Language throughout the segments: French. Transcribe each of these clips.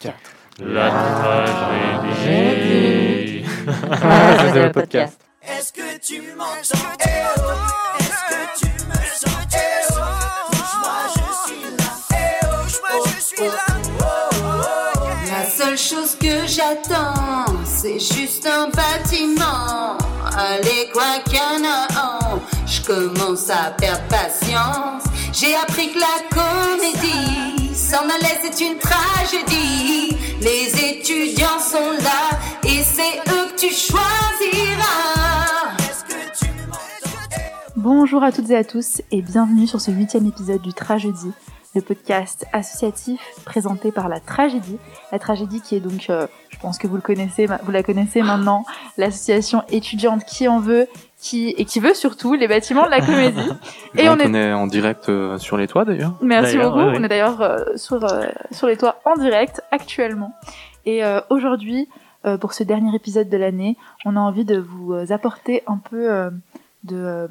4. La tragédie. C'est le podcast. Est-ce que tu m'entends? Eh oh Est-ce que tu me sens? Eh oh je suis là Eh oh Bouge-moi, je suis là? Yeah. La seule chose que j'attends, c'est juste un bâtiment. Allez, quoi qu'il y en a un, je commence à perdre patience. J'ai appris que la comédie, Bonjour à toutes et à tous et bienvenue sur ce huitième épisode du Tragédie, le podcast associatif présenté par la Tragédie. La Tragédie qui est donc, euh, je pense que vous le connaissez, vous la connaissez maintenant, l'association étudiante qui en veut, qui et qui veut surtout les bâtiments de la comédie. Et on on, est- est en direct euh, sur les toits d'ailleurs. Merci beaucoup. ouais, ouais. On est d'ailleurs euh, sur euh, sur les toits en direct actuellement. Et euh, aujourd'hui, euh, pour ce dernier épisode de l'année, on a envie de vous euh, apporter un peu euh, de euh,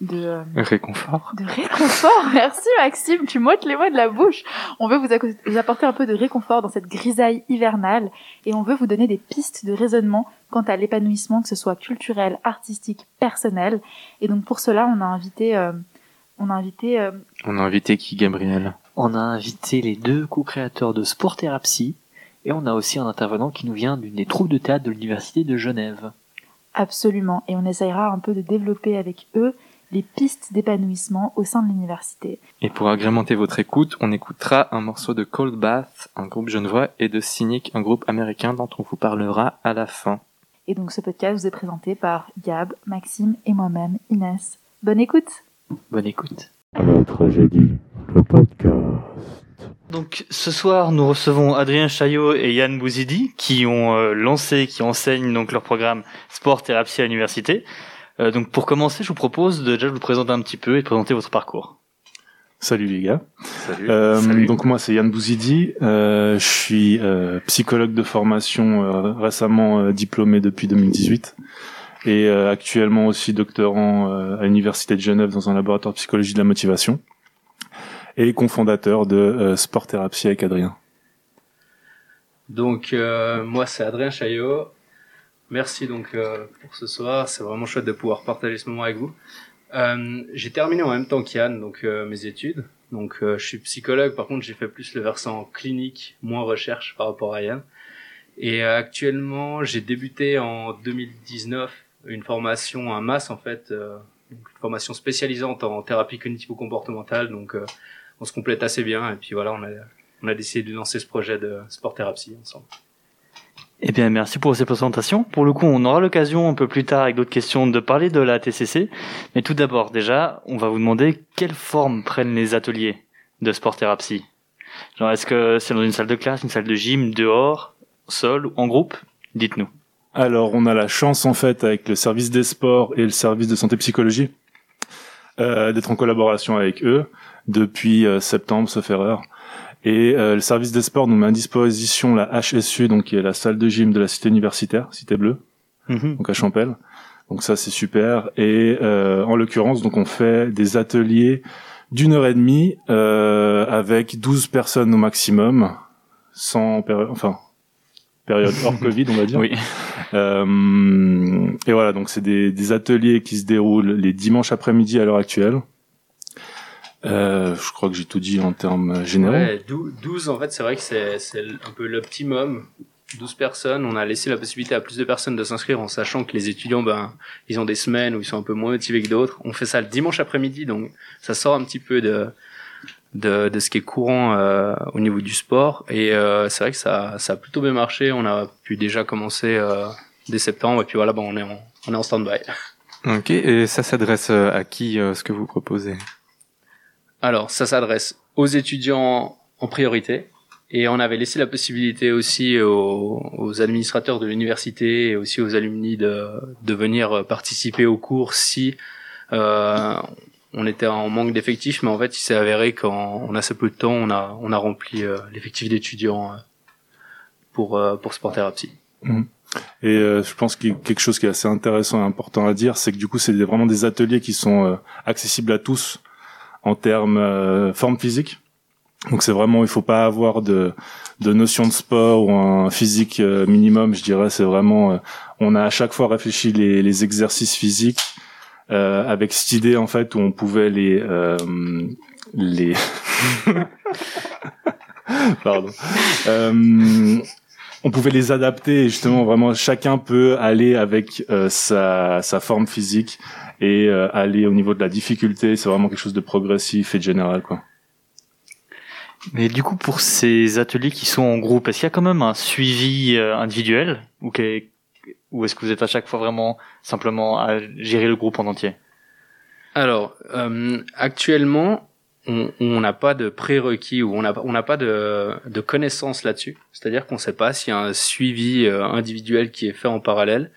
de euh, Réconfort. de réconfort. Merci Maxime, tu m'ôtes les mots de la bouche. On veut vous apporter un peu de réconfort dans cette grisaille hivernale et on veut vous donner des pistes de raisonnement quant à l'épanouissement, que ce soit culturel, artistique, personnel. Et donc pour cela, on a invité, euh, on a invité euh, On a invité qui, Gabriel? On a invité les deux co-créateurs de Sport Thérapie et on a aussi un intervenant qui nous vient d'une des troupes de théâtre de l'Université de Genève. Absolument. Et on essayera un peu de développer avec eux les pistes d'épanouissement au sein de l'université. Et pour agrémenter votre écoute, on écoutera un morceau de Cold Bath, un groupe genevois, et de Cynic, un groupe américain dont on vous parlera à la fin. Et donc ce podcast vous est présenté par Gab, Maxime et moi-même, Inès. Bonne écoute Bonne écoute. La tragédie, le podcast. Donc ce soir, nous recevons Adrien Chaillot et Yann Bouzidi qui ont euh, lancé, qui enseignent donc leur programme Sport Thérapie à l'université. Euh, donc pour commencer, je vous propose de déjà vous présenter un petit peu et de présenter votre parcours. Salut les gars. Salut. Euh, Salut. Donc moi c'est Yann Bouzidi. Euh, je suis euh, psychologue de formation, euh, récemment euh, diplômé depuis 2018 et euh, actuellement aussi doctorant euh, à l'université de Genève dans un laboratoire de psychologie de la motivation et cofondateur de euh, Sport Thérapie avec Adrien. Donc euh, moi c'est Adrien Chaillot. Merci donc euh, pour ce soir. C'est vraiment chouette de pouvoir partager ce moment avec vous. Euh, j'ai terminé en même temps qu'Yann donc euh, mes études. Donc euh, je suis psychologue. Par contre j'ai fait plus le versant clinique, moins recherche par rapport à Yann. Et euh, actuellement j'ai débuté en 2019 une formation, un MAS en fait, euh, une formation spécialisante en thérapie cognitivo-comportementale. Donc on se complète assez bien. Et puis voilà on a on a décidé de lancer ce projet de sport thérapie ensemble. Eh bien, merci pour ces présentations. Pour le coup, on aura l'occasion un peu plus tard avec d'autres questions de parler de la TCC. Mais tout d'abord, déjà, on va vous demander quelle forme prennent les ateliers de sport thérapie. Genre, est-ce que c'est dans une salle de classe, une salle de gym, dehors, sol, ou en groupe? Dites-nous. Alors, on a la chance, en fait, avec le service des sports et le service de santé psychologie, euh, d'être en collaboration avec eux depuis euh, septembre, sauf erreur. Et euh, le service des sports nous met à disposition la HSU, donc qui est la salle de gym de la cité universitaire, cité bleue, donc à Champel. Donc ça, c'est super. Et euh, en l'occurrence, donc on fait des ateliers d'une heure et demie euh, avec 12 personnes au maximum, sans période, enfin période hors Covid, on va dire. Oui. Euh, et voilà, donc c'est des, des ateliers qui se déroulent les dimanches après-midi à l'heure actuelle. Euh, je crois que j'ai tout dit en termes généraux. Ouais, dou- 12 en fait, c'est vrai que c'est c'est un peu l'optimum. 12 personnes, on a laissé la possibilité à plus de personnes de s'inscrire en sachant que les étudiants, ben, ils ont des semaines où ils sont un peu moins motivés que d'autres. On fait ça le dimanche après-midi, donc ça sort un petit peu de de, de ce qui est courant euh, au niveau du sport. Et euh, c'est vrai que ça, ça a plutôt bien marché. On a pu déjà commencer euh, dès septembre, et puis voilà, ben, on est en, on est en stand-by. Ok, et ça s'adresse euh, à qui euh, ce que vous proposez? Alors, ça s'adresse aux étudiants en priorité. Et on avait laissé la possibilité aussi aux, aux administrateurs de l'université et aussi aux alumni de, de venir participer aux cours si euh, on était en manque d'effectifs. Mais en fait, il s'est avéré qu'en en assez peu de temps, on a, on a rempli euh, l'effectif d'étudiants euh, pour, euh, pour Sport Thérapie. Et euh, je pense a quelque chose qui est assez intéressant et important à dire, c'est que du coup, c'est vraiment des ateliers qui sont euh, accessibles à tous en termes euh, forme physique. Donc c'est vraiment, il faut pas avoir de, de notion de sport ou un physique euh, minimum, je dirais. C'est vraiment, euh, on a à chaque fois réfléchi les, les exercices physiques euh, avec cette idée en fait où on pouvait les euh, les pardon on pouvait les adapter et justement vraiment chacun peut aller avec sa sa forme physique et euh, aller au niveau de la difficulté c'est vraiment quelque chose de progressif et de général quoi Mais du coup, pour ces ateliers qui sont en groupe, est-ce qu'il y a quand même un suivi euh, individuel ou, est-ce que vous êtes à chaque fois vraiment simplement à gérer le groupe en entier? Alors, euh, actuellement, on on n'a pas de prérequis ou on n'a on n'a pas de, de connaissances là-dessus. C'est-à-dire qu'on ne sait pas s'il y a un suivi euh, individuel qui est fait en parallèle.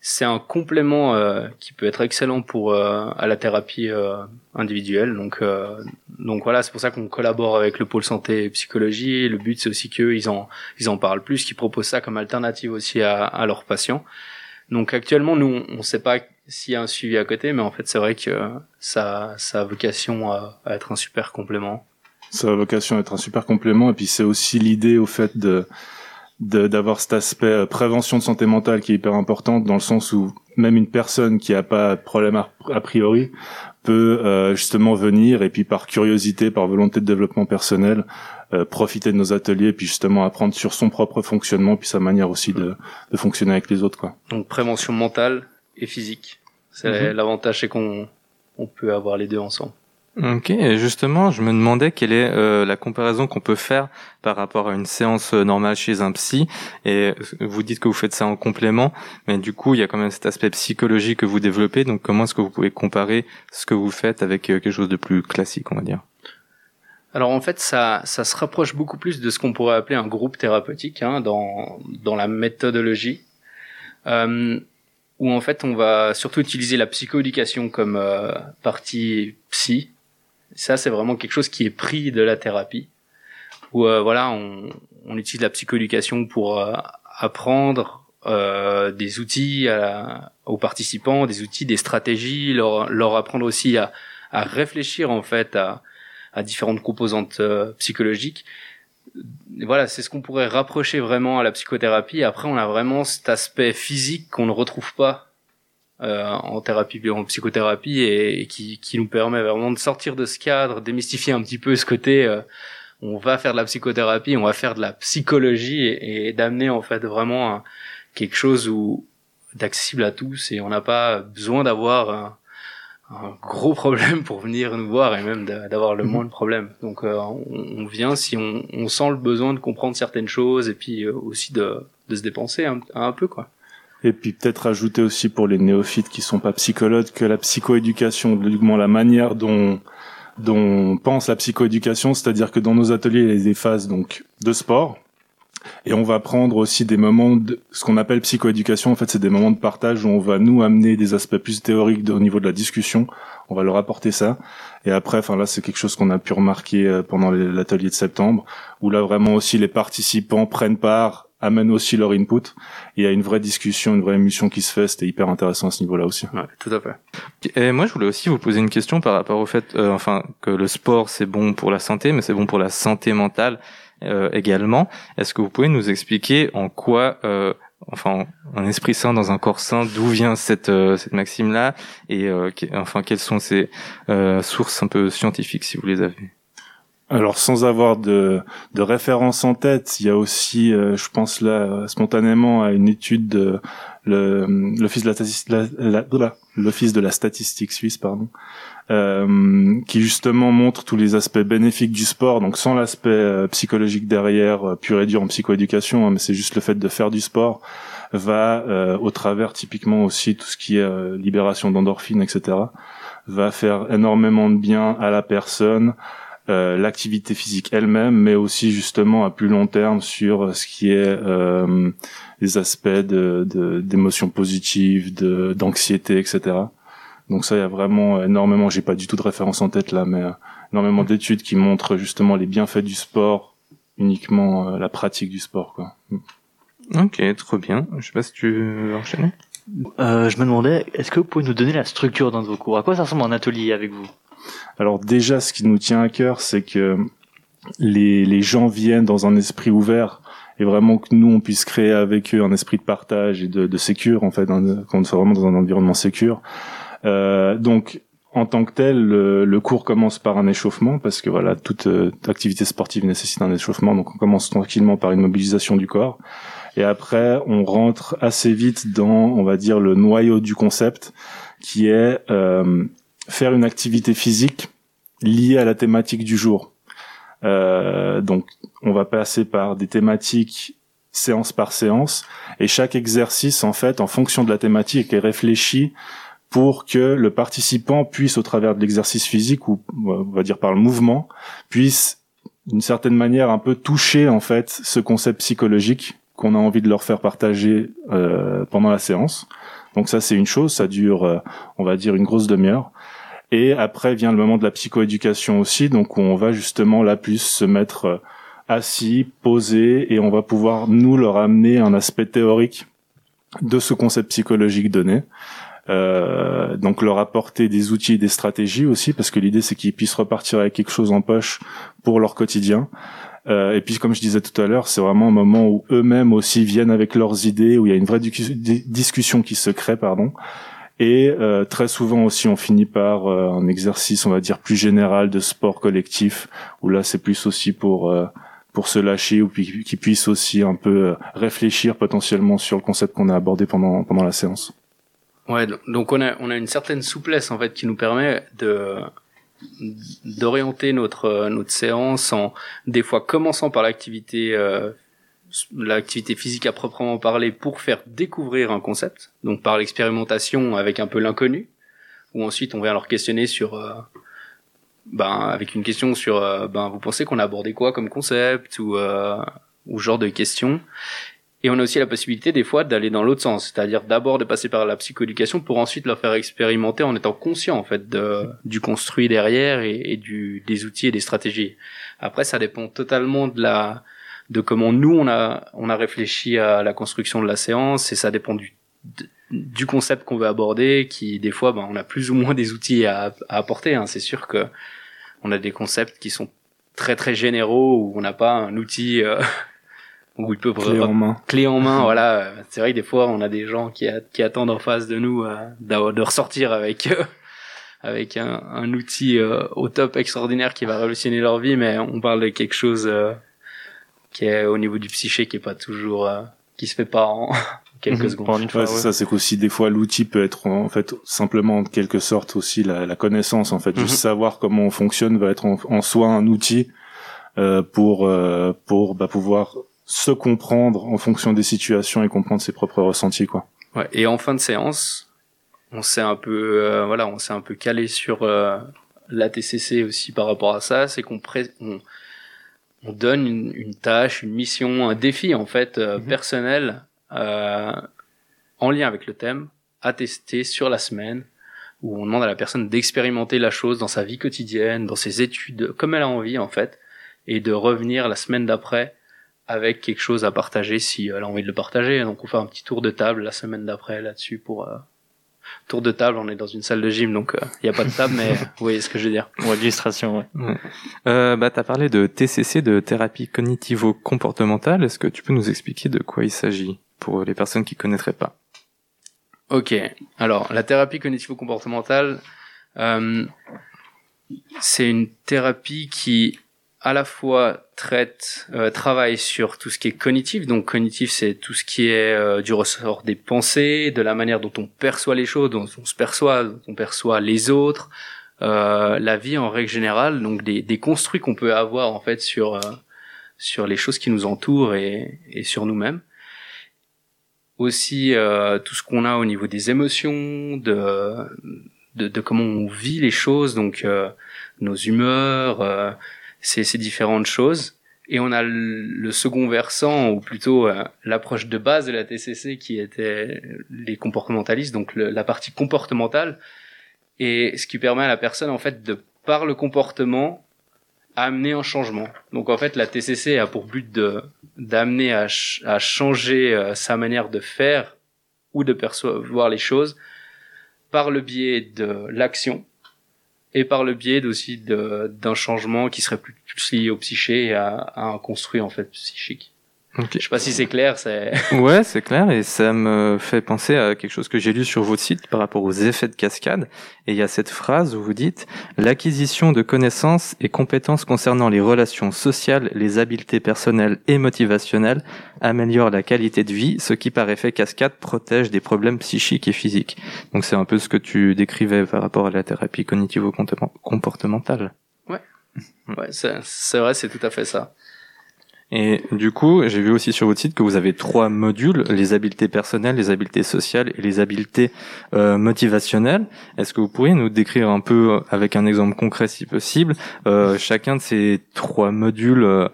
C'est un complément euh, qui peut être excellent pour euh, à la thérapie euh, individuelle. Donc, euh, donc voilà, c'est pour ça qu'on collabore avec le pôle santé et psychologie. Le but, c'est aussi qu'eux, ils en, ils en parlent plus, qu'ils proposent ça comme alternative aussi à, à leurs patients. Donc actuellement, nous, on ne sait pas s'il y a un suivi à côté, mais en fait, c'est vrai que ça, ça a vocation à, à être un super complément. ça a vocation à être un super complément et puis c'est aussi l'idée au fait de- d'avoir cet aspect euh, prévention de santé mentale qui est hyper importante dans le sens où même une personne qui a pas de problème a, a priori peut euh, justement venir et puis par curiosité, par volonté de développement personnel, euh, profiter de nos ateliers et puis justement apprendre sur son propre fonctionnement puis sa manière aussi de, de fonctionner avec les autres quoi. Donc prévention mentale et physique. C'est Mhm. l'avantage, c'est qu'on on peut avoir les deux ensemble. Ok, et justement, je me demandais quelle est euh, la comparaison qu'on peut faire par rapport à une séance euh, normale chez un psy. Et euh, vous dites que vous faites ça en complément, mais du coup, il y a quand même cet aspect psychologique que vous développez. Donc, comment est-ce que vous pouvez comparer ce que vous faites avec euh, quelque chose de plus classique, on va dire? Alors en fait, ça, ça se rapproche beaucoup plus de ce qu'on pourrait appeler un groupe thérapeutique hein, dans, dans la méthodologie, euh, où en fait on va surtout utiliser la psychoéducation comme partie psy. Ça, c'est vraiment quelque chose qui est pris de la thérapie, où euh, voilà, on, on utilise la psychoéducation pour euh, apprendre euh, des outils à- aux participants, des outils, des stratégies, leur, leur apprendre aussi à, à réfléchir en fait à à différentes composantes euh, psychologiques. Voilà, c'est ce qu'on pourrait rapprocher vraiment à la psychothérapie. Après, on a vraiment cet aspect physique qu'on ne retrouve pas euh, en thérapie, en psychothérapie, et, et qui, qui nous permet vraiment de sortir de ce cadre, démystifier un petit peu ce côté. euh, on va faire de la psychothérapie, on va faire de la psychologie, et, et d'amener en fait vraiment un- quelque chose où d'accessible à tous, et on n'a pas besoin d'avoir un, un gros problème pour venir nous voir et même d'a- d'avoir le Mhm. moins de problèmes. Donc euh, on, on vient si on, on sent le besoin de comprendre certaines choses et puis euh, aussi de, de se dépenser un, un peu quoi. Et puis peut-être ajouter aussi pour les néophytes qui sont pas psychologues que la psychoéducation, la manière dont dont on pense la psychoéducation, c'est-à-dire que dans nos ateliers il y a des phases donc de sport et on va prendre aussi des moments de ce qu'on appelle psychoéducation. En fait, c'est des moments de partage où on va nous amener des aspects plus théoriques au niveau de la discussion. On va leur apporter ça. Et après, enfin là, c'est quelque chose qu'on a pu remarquer euh, pendant l'atelier de septembre, où là vraiment aussi les participants prennent part, amènent aussi leur input. Il y a une vraie discussion, une vraie émulsion qui se fait. C'était hyper intéressant à ce niveau-là aussi. Ouais, tout à fait. Et moi, je voulais aussi vous poser une question par rapport au fait, euh, enfin, que le sport c'est bon pour la santé, mais c'est bon pour la santé mentale euh, également. Est-ce que vous pouvez nous expliquer en quoi, euh, enfin, un esprit sain dans un corps sain, d'où vient cette euh, cette maxime-là, et euh, enfin, quelles sont ces euh, sources un peu scientifiques si vous les avez Alors sans avoir de, de référence en tête, il y a aussi, euh, je pense là spontanément à une étude de l'office de la, l'office de la statistique suisse, pardon, euh, qui justement montre tous les aspects bénéfiques du sport, donc sans l'aspect euh, psychologique derrière, euh, pur et dur en psychoéducation, hein, mais c'est juste le fait de faire du sport va euh, au travers typiquement aussi tout ce qui est libération d'endorphines, etc. va faire énormément de bien à la personne l'activité physique elle-même, mais aussi justement à plus long terme sur euh, ce qui est euh, les aspects de de- d'émotions positives, de d'anxiété, etc. Donc ça, il y a vraiment énormément. J'ai pas du tout de référence en tête là, mais euh, énormément d'études qui montrent justement les bienfaits du sport, uniquement euh, la pratique du sport, quoi. Ok, trop bien. Je sais pas si tu veux enchaîner? Euh, je me demandais, est-ce que vous pouvez nous donner la structure d'un de vos cours? À quoi ça ressemble un atelier avec vous? Alors déjà, ce qui nous tient à cœur, c'est que les, les gens viennent dans un esprit ouvert et vraiment que nous on puisse créer avec eux un esprit de partage et de, de en fait, un- qu'on soit vraiment dans un environnement sécure. Euh, donc en tant que tel, le, le cours commence par un échauffement parce que voilà, toute euh, activité sportive nécessite un échauffement, donc on commence tranquillement par une mobilisation du corps. Et après, on rentre assez vite dans, on va dire, le noyau du concept, qui est euh, faire une activité physique liée à la thématique du jour. Euh, donc, on va passer par des thématiques séance par séance, et chaque exercice, en fait, en fonction de la thématique, est réfléchi pour que le participant puisse, au travers de l'exercice physique, ou on va dire par le mouvement, puisse d'une certaine manière un peu toucher en fait ce concept psychologique qu'on a envie de leur faire partager euh, pendant la séance. Donc ça c'est une chose, ça dure euh, on va dire une grosse demi-heure. Et après vient le moment de la psychoéducation aussi, donc où on va justement là plus se mettre euh, assis, posé, et on va pouvoir nous leur amener un aspect théorique de ce concept psychologique donné. Euh, donc leur apporter des outils et des stratégies aussi, parce que l'idée c'est qu'ils puissent repartir avec quelque chose en poche pour leur quotidien. Euh, et puis comme je disais tout à l'heure, c'est vraiment un moment où eux-mêmes aussi viennent avec leurs idées, où il y a une vraie discu- di- discussion qui se crée, pardon. Et euh, très souvent aussi, on finit par euh, un exercice, on va dire plus général de sport collectif, où là c'est plus aussi pour euh, pour se lâcher ou puis qu'ils puissent aussi un peu euh, réfléchir potentiellement sur le concept qu'on a abordé pendant pendant la séance. Ouais, do- donc on a, on a une certaine souplesse en fait qui nous permet de d'orienter notre euh, notre séance en des fois commençant par l'activité euh, l'activité physique à proprement parler pour faire découvrir un concept donc par l'expérimentation avec un peu l'inconnu ou ensuite on vient leur questionner sur euh, ben avec une question sur euh, ben vous pensez qu'on a abordé quoi comme concept ou euh, ou genre de questions et on a aussi la possibilité des fois d'aller dans l'autre sens, c'est-à-dire d'abord de passer par la psychoéducation pour ensuite leur faire expérimenter en étant conscient en fait de, du construit derrière et, et du, des outils et des stratégies. Après, ça dépend totalement de la de comment nous on a on a réfléchi à la construction de la séance et ça dépend du du concept qu'on veut aborder qui des fois ben, on a plus ou moins des outils à, à apporter hein. c'est sûr que on a des concepts qui sont très très généraux où on n'a pas un outil euh, où il peut Clé en main. clé en main, voilà. C'est vrai que des fois, on a des gens qui, a- qui attendent en face de nous euh, de ressortir avec euh, avec un, un outil euh, au top extraordinaire qui va révolutionner leur vie, mais on parle de quelque chose euh, qui est au niveau du psyché qui est pas toujours euh, qui se fait pas en quelques Mhm. secondes. En une fois, Ouais, c'est ouais. ça, c'est qu'aussi des fois l'outil peut être en fait simplement en quelque sorte aussi la, la connaissance en fait, Mhm. juste savoir comment on fonctionne va être en, en soi un outil euh, pour euh, pour bah, pouvoir se comprendre en fonction des situations et comprendre ses propres ressentis quoi. Ouais. Et en fin de séance, on s'est un peu, euh, voilà, on s'est un peu calé sur euh, la TCC aussi par rapport à ça. C'est qu'on pré- on, on donne une, une tâche, une mission, un défi en fait euh, personnel euh, en lien avec le thème à tester sur la semaine où on demande à la personne d'expérimenter la chose dans sa vie quotidienne, dans ses études, comme elle a envie en fait, et de revenir la semaine d'après avec quelque chose à partager si elle a envie de le partager. Donc on fait un petit tour de table la semaine d'après là-dessus pour euh, tour de table. On est dans une salle de gym donc il n'y a pas de table, mais vous voyez ce que je veux dire. Ou illustration, ouais. Euh, bah, tu as parlé de TCC, de thérapie cognitivo-comportementale. Est-ce que tu peux nous expliquer de quoi il s'agit pour les personnes qui connaîtraient pas? Ok. Alors la thérapie cognitivo-comportementale, euh, c'est une thérapie qui à la fois traite, euh, travaille sur tout ce qui est cognitif. Donc cognitif, c'est tout ce qui est euh, du ressort des pensées, de la manière dont on perçoit les choses, dont on se perçoit, dont on perçoit les autres, euh, la vie en règle générale. Donc des, des construits qu'on peut avoir en fait sur euh, sur les choses qui nous entourent et, et sur nous-mêmes. Aussi euh, tout ce qu'on a au niveau des émotions, de, de de comment on vit les choses, donc euh, nos humeurs. Ces, ces différentes choses. Et on a le, second versant, ou plutôt euh, l'approche de base de la TCC, qui était les comportementalistes, donc le- la partie comportementale, et ce qui permet à la personne, en fait, de par le comportement, amener un changement. Donc en fait, la TCC a pour but de d'amener à, à changer euh, sa manière de faire ou de percevoir les choses par le biais de l'action et par le biais aussi d'un changement qui serait plus, plus lié au psyché et à, à un construit en fait psychique. Ok. Je sais pas si c'est clair, c'est Ouais, c'est clair, et ça me fait penser à quelque chose que j'ai lu sur votre site par rapport aux effets de cascade. Et il y a cette phrase où vous dites l'acquisition de connaissances et compétences concernant les relations sociales, les habiletés personnelles et motivationnelles améliore la qualité de vie, ce qui par effet cascade protège des problèmes psychiques et physiques. Donc c'est un peu ce que tu décrivais par rapport à la thérapie cognitivo-comportementale. ouais, c'est c'est vrai, c'est tout à fait ça. Et du coup, j'ai vu aussi sur votre site que vous avez trois modules, les habiletés personnelles, les habiletés sociales et les habiletés euh, motivationnelles. Est-ce que vous pourriez nous décrire un peu, euh, avec un exemple concret si possible, euh, chacun de ces trois modules euh,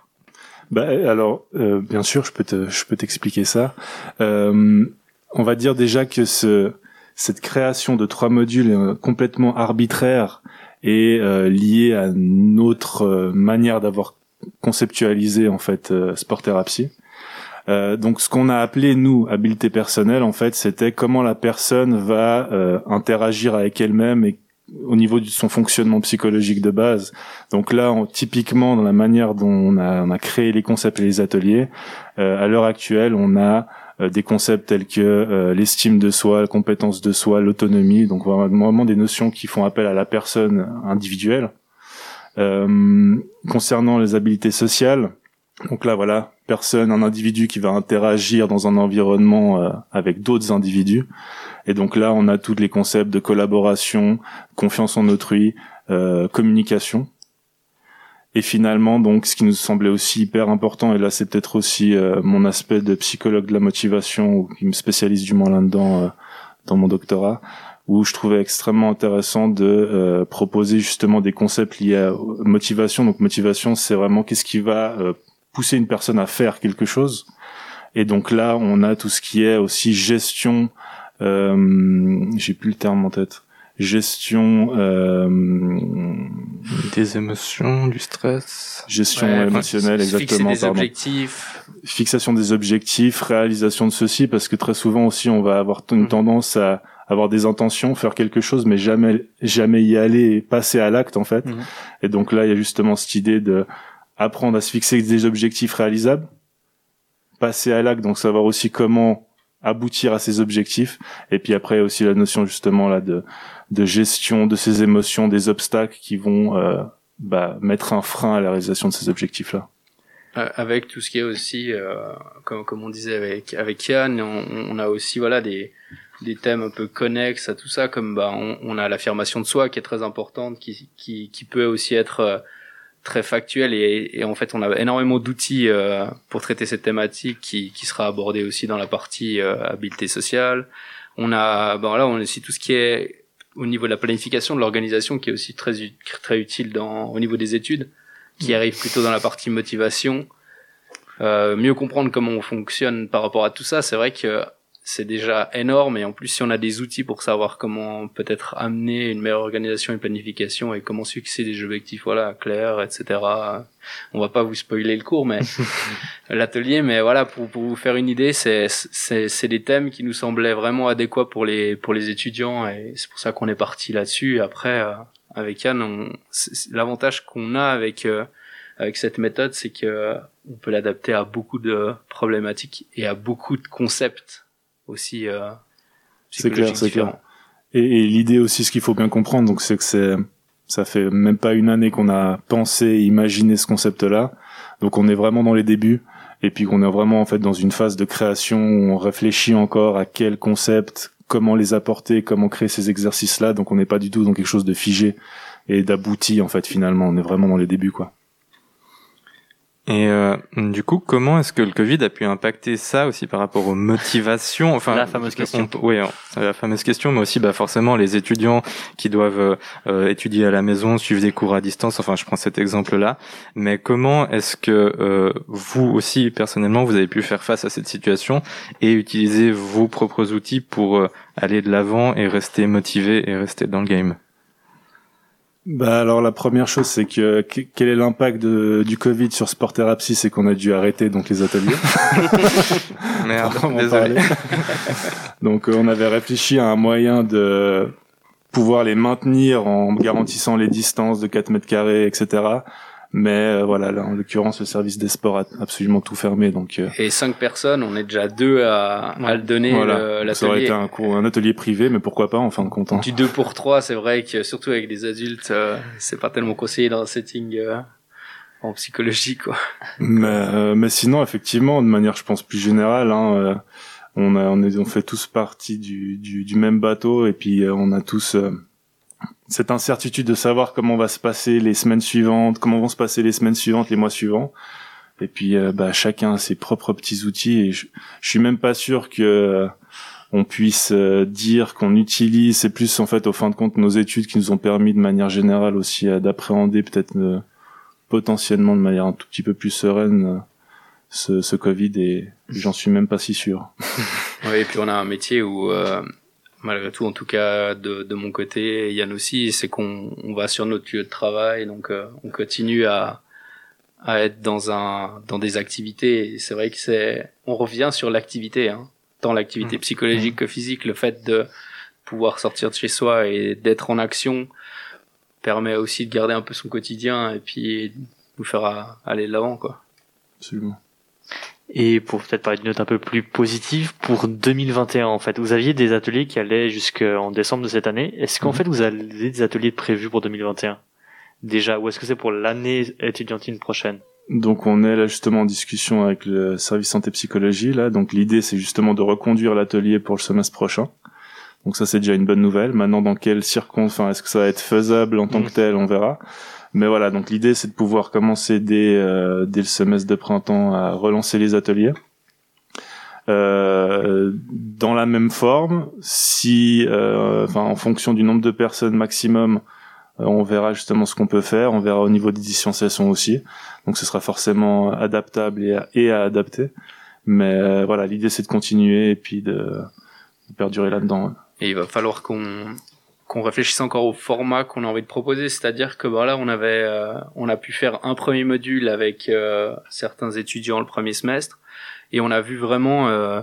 Bah, alors, euh, bien sûr, je peux te, je peux t'expliquer ça. Euh, on va dire déjà que ce, cette création de trois modules est euh, complètement arbitraire et euh, liée à notre euh, manière d'avoir conceptualisé en fait euh, sport thérapie. Euh, donc, ce qu'on a appelé nous habileté personnelle, en fait, c'était comment la personne va euh, interagir avec elle-même et au niveau de son fonctionnement psychologique de base. Donc là, typiquement dans la manière dont on a, on a créé les concepts et les ateliers, euh, à l'heure actuelle, on a euh, des concepts tels que euh, l'estime de soi, la compétence de soi, l'autonomie, donc vraiment des notions qui font appel à la personne individuelle. Euh, concernant les habiletés sociales, donc là voilà, personne, un individu qui va interagir dans un environnement euh, avec d'autres individus. Et donc là, on a tous les concepts de collaboration, confiance en autrui, euh, communication. Et finalement, donc, ce qui nous semblait aussi hyper important, et là, c'est peut-être aussi euh, mon aspect de psychologue de la motivation, ou qui me spécialise du moins là-dedans euh, dans mon doctorat, où je trouvais extrêmement intéressant de euh, proposer justement des concepts liés à motivation. Donc, motivation, c'est vraiment qu'est-ce qui va euh, pousser une personne à faire quelque chose. Et donc là, on a tout ce qui est aussi gestion euh, j'ai plus le terme en tête. Gestion, euh, des émotions, du stress gestion Ouais, enfin, émotionnelle, fixer exactement. des pardon. objectifs. Fixation des objectifs, réalisation de ceci, parce que très souvent aussi, on va avoir une Mhm. tendance à avoir des intentions, faire quelque chose, mais jamais, jamais y aller et passer à l'acte en fait. Mhm. Et donc là, il y a justement cette idée de apprendre à se fixer des objectifs réalisables, passer à l'acte, donc savoir aussi comment aboutir à ces objectifs, et puis après aussi la notion justement là de de gestion de ces émotions, des obstacles qui vont euh, bah, mettre un frein à la réalisation de ces objectifs là. Euh, avec tout ce qui est aussi, euh, comme, comme on disait avec avec Yann, on, on a aussi voilà des des thèmes un peu connexes à tout ça, comme bah on, on a l'affirmation de soi qui est très importante, qui qui qui peut aussi être euh, très factuelle et, et en fait on a énormément d'outils euh, pour traiter cette thématique qui qui sera abordée aussi dans la partie euh, habileté sociale. On a bon là on a aussi tout ce qui est au niveau de la planification de l'organisation qui est aussi très très utile dans au niveau des études qui arrive plutôt dans la partie motivation euh, mieux comprendre comment on fonctionne par rapport à tout ça c'est vrai que c'est déjà énorme. Et en plus si on a des outils pour savoir comment peut-être amener une meilleure organisation et planification et comment fixer des objectifs voilà clairs etc on va pas vous spoiler le cours mais l'atelier mais voilà pour, pour vous faire une idée c'est c'est c'est des thèmes qui nous semblaient vraiment adéquats pour les pour les étudiants. Et c'est pour ça qu'on est parti là-dessus. Après euh, avec Yann l'avantage qu'on a avec euh, avec cette méthode c'est que euh, on peut l'adapter à beaucoup de problématiques et à beaucoup de concepts aussi euh, C'est clair, c'est clair. Et, et l'idée aussi, ce qu'il faut bien comprendre, donc c'est que c'est, ça fait même pas une année qu'on a pensé, imaginé ce concept-là. Donc on est vraiment dans les débuts. Et puis qu'on est vraiment en fait dans une phase de création où on réfléchit encore à quel concept, comment les apporter, comment créer ces exercices-là. Donc on n'est pas du tout dans quelque chose de figé et d'abouti en fait finalement. On est vraiment dans les débuts quoi. Et euh, du coup, comment est-ce que le Covid a pu impacter ça aussi par rapport aux motivations? Enfin, La fameuse question. on- oui, la fameuse question, mais aussi bah, forcément les étudiants qui doivent euh, euh, étudier à la maison, suivre des cours à distance. Enfin, je prends cet exemple-là. Mais comment est-ce que euh, vous aussi personnellement vous avez pu faire face à cette situation et utiliser vos propres outils pour euh, aller de l'avant et rester motivé et rester dans le game? Bah alors la première chose c'est que que- quel est l'impact de- du Covid sur Sport Therapy c'est qu'on a dû arrêter donc les ateliers. Merde, désolé. Donc euh, on avait réfléchi à un moyen de pouvoir les maintenir en garantissant les distances de 4 mètres carrés, etc. Mais euh, voilà, là, en l'occurrence, le service des sports a absolument tout fermé, donc euh, Et cinq personnes, on est déjà deux à, à le donner voilà. le- ça aurait été un, cours, un atelier privé, mais pourquoi pas en fin de compte. hein. Du 2 pour 3, c'est vrai que surtout avec des adultes, euh, c'est pas tellement conseillé dans un setting euh, en psychologie, quoi. Mais, euh, mais sinon, effectivement, de manière, je pense, plus générale, hein, euh, on, a, on, est, on fait tous partie du, du, du même bateau et puis euh, on a tous euh, cette incertitude de savoir comment va se passer les semaines suivantes, comment vont se passer les semaines suivantes, les mois suivants. Et puis, euh, bah, chacun a ses propres petits outils et je, je suis même pas sûr que euh, on puisse euh, dire qu'on utilise. C'est plus en fait, au fin de compte, nos études qui nous ont permis de manière générale aussi d'appréhender peut-être euh, potentiellement de manière un tout petit peu plus sereine euh, ce, ce Covid et j'en suis même pas si sûr. Oui, et puis on a un métier où, malgré tout, en tout cas de, de mon côté, Yann aussi, c'est qu'on on va sur notre lieu de travail, donc euh, on continue à, à être dans un dans des activités. C'est vrai que c'est, on revient sur l'activité, hein, tant l'activité psychologique que physique. Le fait de pouvoir sortir de chez soi et d'être en action permet aussi de garder un peu son quotidien et puis nous faire à- aller de l'avant, quoi. Absolument. Et pour peut-être parler d'une note un peu plus positive, pour 2021 en fait, vous aviez des ateliers qui allaient jusqu'en décembre de cette année. Est-ce qu'en Mhm. fait vous avez des ateliers prévus pour 2021 déjà ou est-ce que c'est pour l'année étudiantine prochaine? Donc on est là justement en discussion avec le service santé psychologie là. Donc l'idée c'est justement de reconduire l'atelier pour le semestre prochain. Donc ça c'est déjà une bonne nouvelle. Maintenant dans quelles circonstances, enfin est-ce que ça va être faisable en tant que tel, on verra. Mais voilà, donc l'idée c'est de pouvoir commencer dès euh, dès le semestre de printemps à relancer les ateliers. Euh, dans la même forme, si, euh, en fonction du nombre de personnes maximum, euh, on verra justement ce qu'on peut faire. On verra au niveau des distanciations aussi. Donc, ce sera forcément adaptable et à, adapter. Mais euh, voilà, l'idée c'est de continuer et puis de, de perdurer là-dedans. Et il va falloir qu'on qu'on réfléchisse encore au format qu'on a envie de proposer, c'est-à-dire que bah là on avait euh, on a pu faire un premier module avec euh, certains étudiants le premier semestre et on a vu vraiment euh,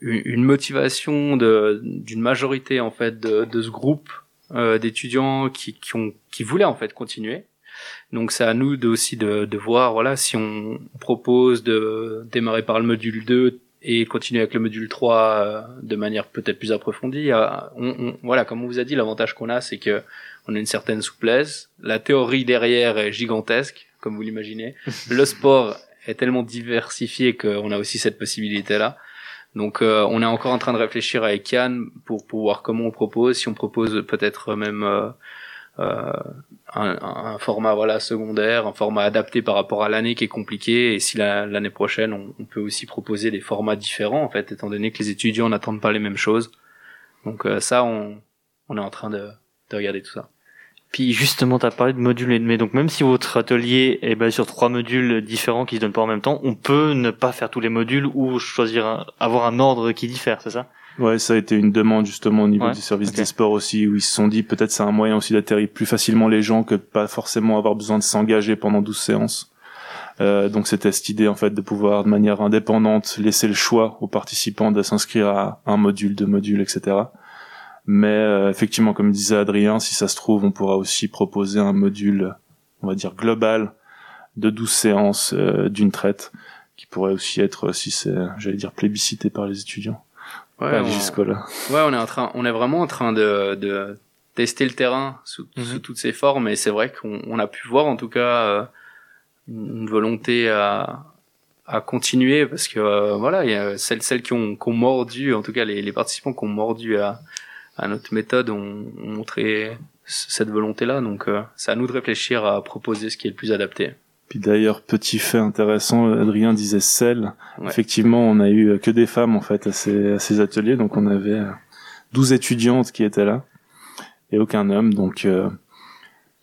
une, motivation d'une majorité en fait de, de ce groupe euh, d'étudiants qui qui ont qui voulaient en fait continuer. Donc c'est à nous de, aussi de, de voir voilà si on propose de démarrer par le module 2 et continuer avec le module 3 euh, de manière peut-être plus approfondie. Euh, on, on- voilà, comme on vous a dit, l'avantage qu'on a, c'est que on a une certaine souplesse. La théorie derrière est gigantesque, comme vous l'imaginez. Le sport est tellement diversifié qu'on a aussi cette possibilité-là. Donc, euh, on est encore en train de réfléchir avec Yann pour, pour voir comment on propose, si on propose peut-être même euh, euh, un, un format voilà secondaire, un format adapté par rapport à l'année qui est compliqué, et si la- l'année prochaine on, on peut aussi proposer des formats différents en fait, étant donné que les étudiants n'attendent pas les mêmes choses. Donc euh, ça, on, on est en train de, de regarder tout ça. Puis justement, tu as parlé de modules, mais donc même si votre atelier est basé sur trois modules différents qui se donnent pas en même temps, on peut ne pas faire tous les modules ou choisir un, avoir un ordre qui diffère, c'est ça? Ouais, ça a été une demande justement au niveau Ouais, du service ok. des sports aussi, où ils se sont dit peut-être c'est un moyen aussi d'atterrir plus facilement les gens que de pas forcément avoir besoin de s'engager pendant 12 séances. Euh, donc c'était cette idée en fait de pouvoir de manière indépendante laisser le choix aux participants de s'inscrire à un module, deux modules, etc. Mais euh, effectivement, comme disait Adrien, si ça se trouve, on pourra aussi proposer un module, on va dire global, de 12 séances euh, d'une traite, qui pourrait aussi être, si c'est, j'allais dire, plébiscité par les étudiants. Ouais, Pas on- jusqu'au là. Ouais, on est en train, on est vraiment en train de, de tester le terrain sous, Mhm. sous toutes ses formes, et c'est vrai qu'on on a pu voir en tout cas euh, une volonté à, à continuer parce que euh, voilà, il y a celles, celles qui ont, qui ont mordu, en tout cas les, les participants qui ont mordu à, à notre méthode ont, ont montré cette volonté-là, donc euh, c'est à nous de réfléchir à proposer ce qui est le plus adapté. Puis d'ailleurs, petit fait intéressant, Adrien disait celle. Ouais. Effectivement, on a eu que des femmes en fait à ces, à ces ateliers, donc on avait euh, 12 étudiantes qui étaient là et aucun homme. Donc euh,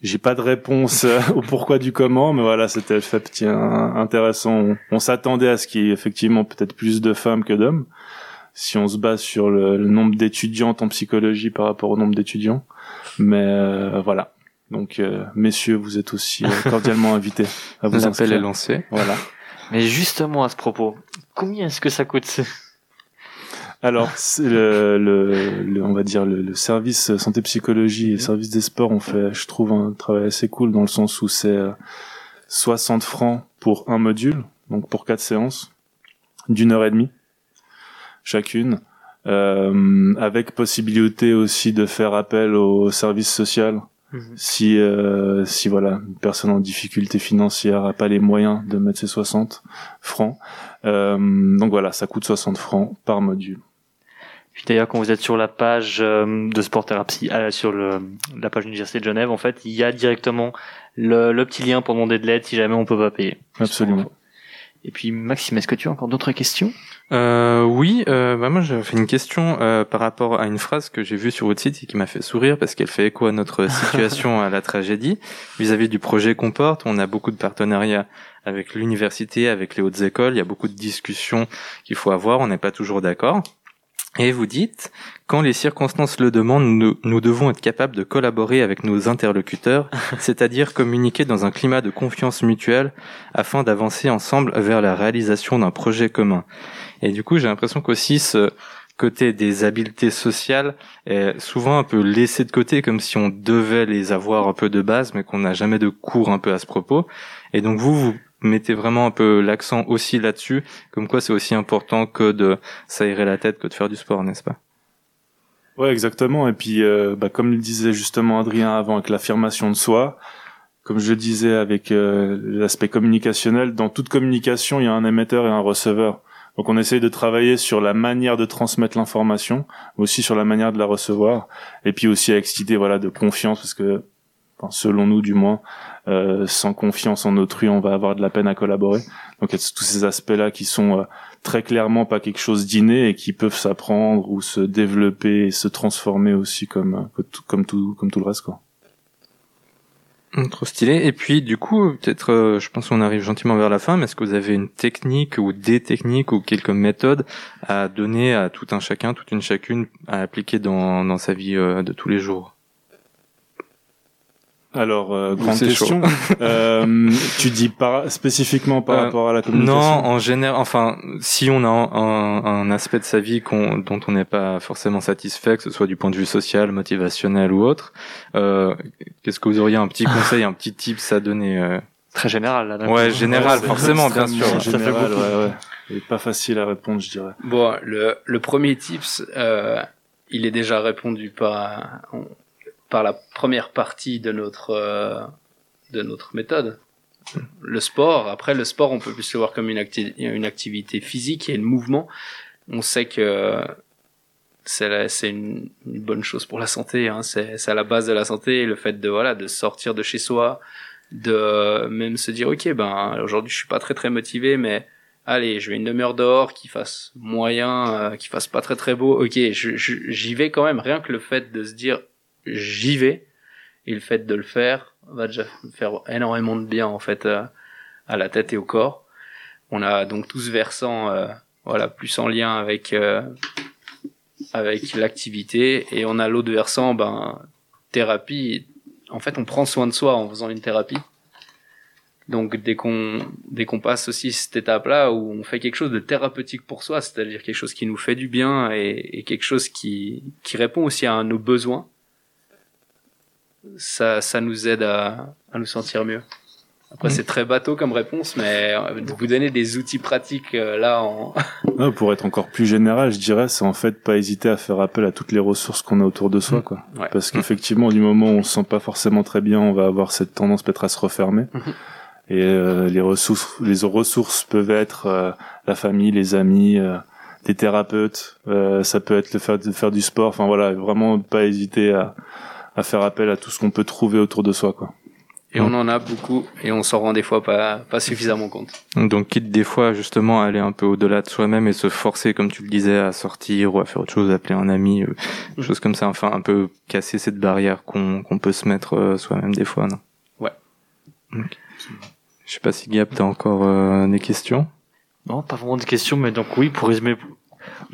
j'ai pas de réponse euh, au pourquoi du comment, mais voilà, c'était fait petit, intéressant. On, on s'attendait à ce qu'il y ait effectivement peut-être plus de femmes que d'hommes, si on se base sur le, le nombre d'étudiantes en psychologie par rapport au nombre d'étudiants. Mais euh, voilà. Donc, euh, messieurs, vous êtes aussi euh, cordialement invités à vous L'appel est lancé. Voilà. Mais justement à ce propos, combien est-ce que ça coûte Alors, le, le, le- on va dire le, le service santé psychologie et le service des sports ont fait, je trouve, un travail assez cool dans le sens où c'est euh, 60 francs pour un module, donc pour quatre séances, d'une heure et demie chacune, euh, avec possibilité aussi de faire appel au service social si euh, si voilà une personne en difficulté financière a pas les moyens de mettre ses 60 francs. Euh, donc voilà, ça coûte 60 francs par module. Puis d'ailleurs, quand vous êtes sur la page euh, de Sport Therapy, euh, sur le, la page de l'Université de Genève, en fait, il y a directement le, le petit lien pour demander de l'aide si jamais on peut pas payer. Absolument. Et puis Maxime, est-ce que tu as encore d'autres questions? Euh, oui, euh, bah moi j'avais une question euh, par rapport à une phrase que j'ai vue sur votre site et qui m'a fait sourire parce qu'elle fait écho à notre situation à la tragédie vis-à-vis du projet Comporte. On a beaucoup de partenariats avec l'université, avec les hautes écoles. Il y a beaucoup de discussions qu'il faut avoir. On n'est pas toujours d'accord. Et vous dites, quand les circonstances le demandent, nous, nous devons être capables de collaborer avec nos interlocuteurs, c'est-à-dire communiquer dans un climat de confiance mutuelle afin d'avancer ensemble vers la réalisation d'un projet commun. Et du coup, j'ai l'impression qu'aussi ce côté des habiletés sociales est souvent un peu laissé de côté, comme si on devait les avoir un peu de base, mais qu'on n'a jamais de cours un peu à ce propos. Et donc vous, vous mettez vraiment un peu l'accent aussi là-dessus, comme quoi c'est aussi important que de s'aérer la tête que de faire du sport, n'est-ce pas? Ouais, exactement. Et puis, euh, bah, comme le disait justement Adrien avant avec l'affirmation de soi, comme je disais avec euh, l'aspect communicationnel, dans toute communication, il y a un émetteur et un receveur. Donc, on essaye de travailler sur la manière de transmettre l'information, aussi sur la manière de la recevoir, et puis aussi avec cette idée, voilà, de confiance, parce que, selon nous du moins, euh, sans confiance en autrui, on va avoir de la peine à collaborer. Donc, il y a tous ces aspects-là qui sont euh, très clairement pas quelque chose d'inné et qui peuvent s'apprendre ou se développer et se transformer aussi comme euh, comme tout comme tout, comme tout le reste quoi. Hum, Trop stylé. Et puis, du coup, peut-être, euh, je pense qu'on arrive gentiment vers la fin, mais est-ce que vous avez une technique ou des techniques ou quelques méthodes à donner à tout un chacun, toute une chacune, à appliquer dans, dans sa vie euh, de tous les jours? Alors euh, grande question. Euh, tu dis par, spécifiquement par Euh, rapport à la Non, communication. en général, enfin, si on a un, un- un aspect de sa vie qu'on, dont on n'est pas forcément satisfait, que ce soit du point de vue social, motivationnel ou autre, euh, qu'est-ce que vous auriez un petit conseil, un petit tips à donner euh Très général. Là, d'un Ouais, coup. général, forcément, bien sûr. Ça fait général, beaucoup. ouais, ouais. Et pas facile à répondre, je dirais. Bon, le, le premier tips, euh, il est déjà répondu par, on- par la première partie de notre, euh, de notre méthode. Le sport, après le sport, on peut plus le voir comme une, acti- une activité physique et le mouvement. On sait que c'est une, une bonne chose pour la santé. Hein. C'est à la base de la santé, le fait de voilà de sortir de chez soi, de même se dire ok ben aujourd'hui je suis pas très très motivé, mais allez, je vais une demi-heure dehors, qu'il fasse moyen, euh, qu'il fasse pas très très beau. Ok, j'y vais quand même. Rien que le fait de se dire j'y vais et le fait de le faire va déjà faire énormément de bien en fait euh, à la tête et au corps. On a donc tous versants, euh, voilà, plus en lien avec euh, avec l'activité et on a l'autre versant, ben thérapie. En fait, on prend soin de soi en faisant une thérapie. Donc dès qu'on dès qu'on passe aussi cette étape-là où on fait quelque chose de thérapeutique pour soi, c'est-à-dire quelque chose qui nous fait du bien et, et quelque chose qui qui répond aussi à nos besoins, ça ça nous aide à à nous sentir mieux. Après c'est très bateau comme réponse, mais euh, de vous donner des outils pratiques euh, là en Ouais, pour être encore plus général, je dirais, c'est en fait pas hésiter à faire appel à toutes les ressources qu'on a autour de soi, quoi. Ouais. Parce qu'effectivement, du moment où on se sent pas forcément très bien, on va avoir cette tendance peut-être à se refermer. Mhm. Et euh, les ressources, les ressources peuvent être euh, la famille, les amis, euh, des thérapeutes. euh, ça peut être le fait de faire du sport. Enfin voilà, vraiment pas hésiter à, à faire appel à tout ce qu'on peut trouver autour de soi, quoi. et on en a beaucoup et on s'en rend des fois pas pas suffisamment compte. Donc quitte des fois justement à aller un peu au-delà de soi-même et se forcer, comme tu le disais, à sortir ou à faire autre chose, appeler un ami, euh, des choses comme ça, enfin un peu casser cette barrière qu'on qu'on peut se mettre euh, soi-même des fois, non? Ouais. Ok. Je sais pas si Gab, t'as encore euh, des questions? Non, pas vraiment de questions, mais donc oui, pour résumer,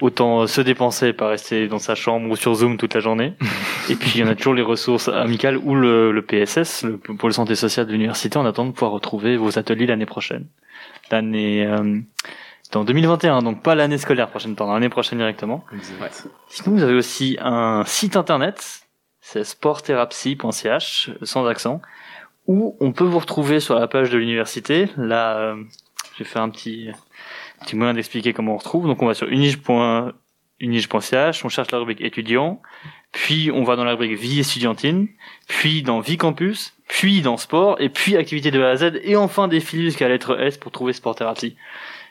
autant se dépenser pas rester dans sa chambre ou sur Zoom toute la journée. et puis il y en a toujours les ressources amicales ou le, le PSS, le pôle santé sociale de l'université, en attendant de pouvoir retrouver vos ateliers l'année prochaine. L'année euh, en 2021, donc pas l'année scolaire prochaine, dans l'année prochaine directement. Sinon, vous avez aussi un site internet, c'est sporttherapsy.ch, sans accent, où on peut vous retrouver sur la page de l'université. Là, euh, j'ai fait un petit, petit moyen d'expliquer comment on retrouve. Donc, on va sur unige.ch, on cherche la rubrique étudiant, puis on va dans la rubrique vie estudiantine, puis dans vie campus, puis dans sport, et puis activité de A à Z, et enfin défiler jusqu'à la lettre S pour trouver sport thérapie.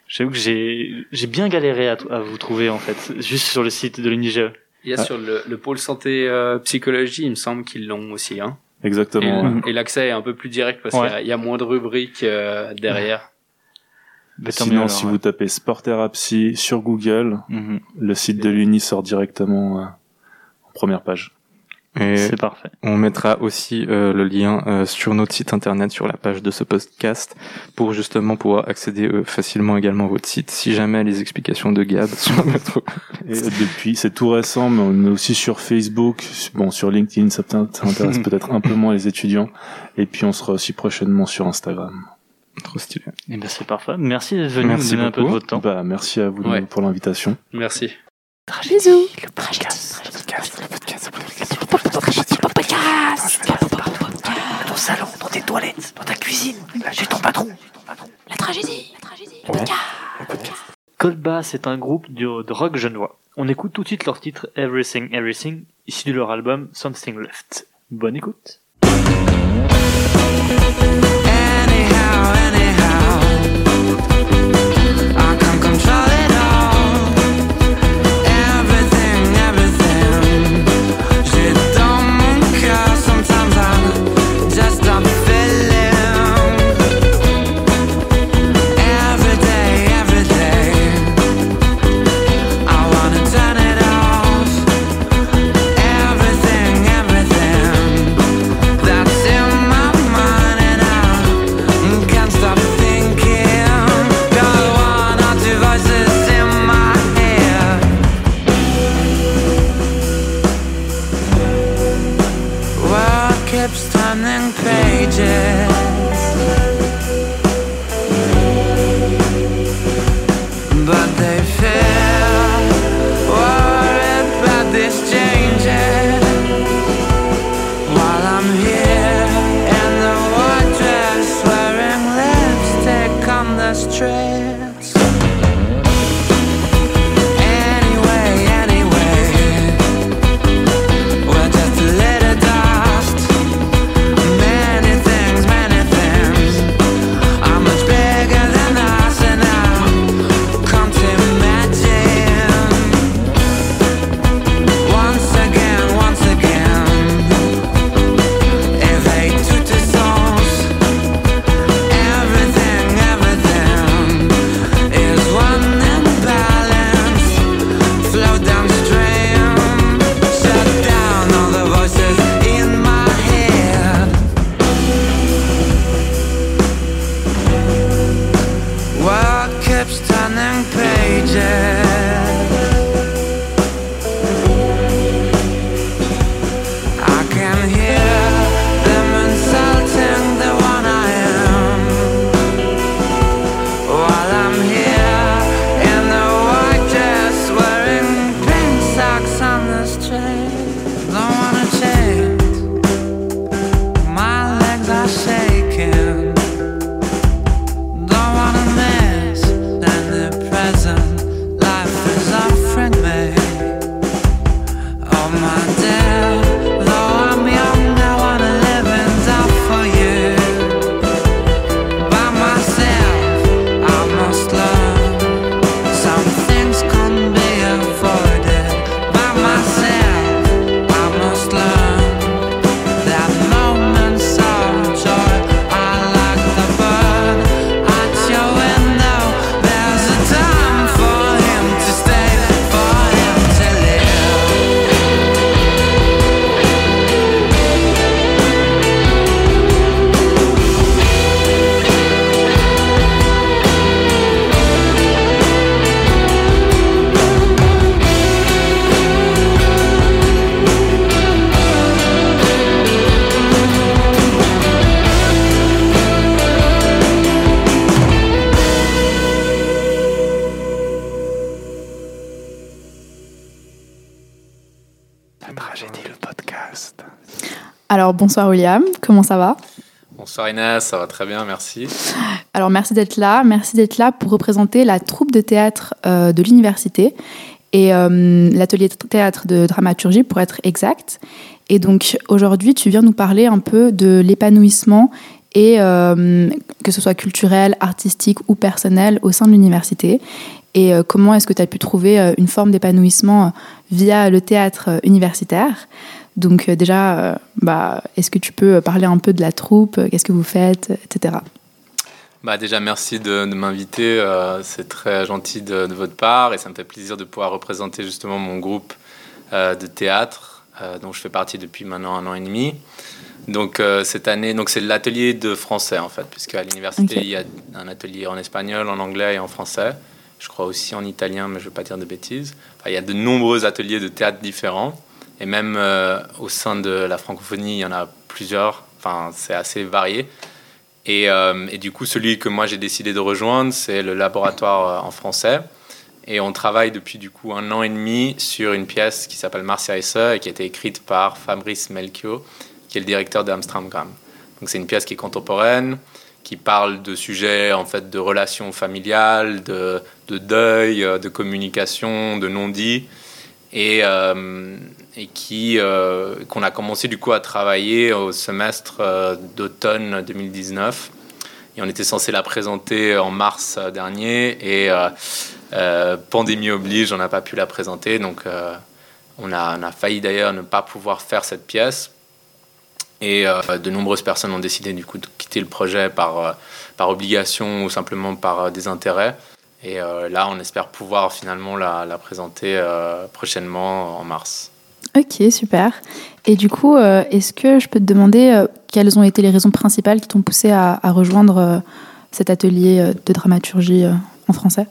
J'avoue que j'ai, j'ai bien galéré à, à vous trouver, en fait, juste sur le site de l'UNIGE. Il y a sur le, le pôle santé euh, psychologie, il me semble qu'ils l'ont aussi. Hein. Et, Exactement. ouais. et l'accès est un peu plus direct parce Ouais. qu'il y a- il y, a moins de rubriques euh, derrière. Bah, tant Sinon, mieux, alors, si ouais. vous tapez Sport Therapy sur Google, Mhm. le site de l'Uni sort directement euh, en première page. Et C'est parfait. on mettra aussi euh, le lien euh, sur notre site internet, sur la page de ce podcast, pour justement pouvoir accéder euh, facilement également à votre site, si jamais les explications de Gab sont trop Et depuis, c'est tout récent, mais on est aussi sur Facebook, bon, sur LinkedIn, ça ça intéresse peut-être un peu moins les étudiants. Et puis, on sera aussi prochainement sur Instagram. Trop stylé. Et ben, c'est parfait. Merci d'être venu Merci nous donner un peu de votre temps. Bah, merci à vous Ouais. pour l'invitation. Merci. Bisous. Dans ton salon, dans tes toilettes, dans ta cuisine, chez ton patron. La tragédie, la tragédie. Cold Bass est un groupe de, de rock genevois. On écoute tout de suite leur titre Everything Everything, issu de leur album Something Left. Bonne écoute. Anyhow, anyhow, bonsoir William, comment ça va? Bonsoir Inès, ça va très bien, merci. Alors merci d'être là, merci d'être là pour représenter la troupe de théâtre euh, de l'université et euh, l'atelier de théâtre de dramaturgie pour être exact. Et donc aujourd'hui tu viens nous parler un peu de l'épanouissement et euh, que ce soit culturel, artistique ou personnel au sein de l'université. Et euh, comment est-ce que tu as pu trouver une forme d'épanouissement via le théâtre universitaire? Donc euh, déjà, euh, bah, est-ce que tu peux parler un peu de la troupe, euh, qu'est-ce que vous faites, etc. Bah déjà merci de, de m'inviter, euh, c'est très gentil de, de votre part et ça me fait plaisir de pouvoir représenter justement mon groupe euh, de théâtre euh, dont je fais partie depuis maintenant un an et demi. Donc euh, cette année, donc c'est l'atelier de français en fait, puisque à l'université il y a un atelier en espagnol, en anglais et en français. Je crois aussi en italien, mais je ne veux pas dire de bêtises. Enfin, il y a de nombreux ateliers de théâtre différents. Et même euh, au sein de la francophonie, il y en a plusieurs. Enfin, c'est assez varié. Et, euh, du coup, celui que moi j'ai décidé de rejoindre, c'est le laboratoire euh, en français. Et on travaille depuis du coup un an et demi sur une pièce qui s'appelle Marcia Sœurs et qui a été écrite par Fabrice Melchior, qui est le directeur d'Amstramgram. Donc c'est une pièce qui est contemporaine, qui parle de sujets en fait de relations familiales, de, de deuil, de communication, de non-dit, et, et qui euh, qu'on a commencé du coup à travailler au semestre euh, d'automne 2019. Et on était censé la présenter en mars euh, dernier, et pandémie oblige, on n'a pas pu la présenter, donc on, a, failli d'ailleurs ne pas pouvoir faire cette pièce. Et de nombreuses personnes ont décidé du coup de quitter le projet par, par obligation ou simplement par désintérêt. Et là, on espère pouvoir finalement la, présenter prochainement en mars. Ok, super. Et du coup, euh, est-ce que je peux te demander euh, quelles ont été les raisons principales qui t'ont poussé à, rejoindre euh, cet atelier de dramaturgie en français?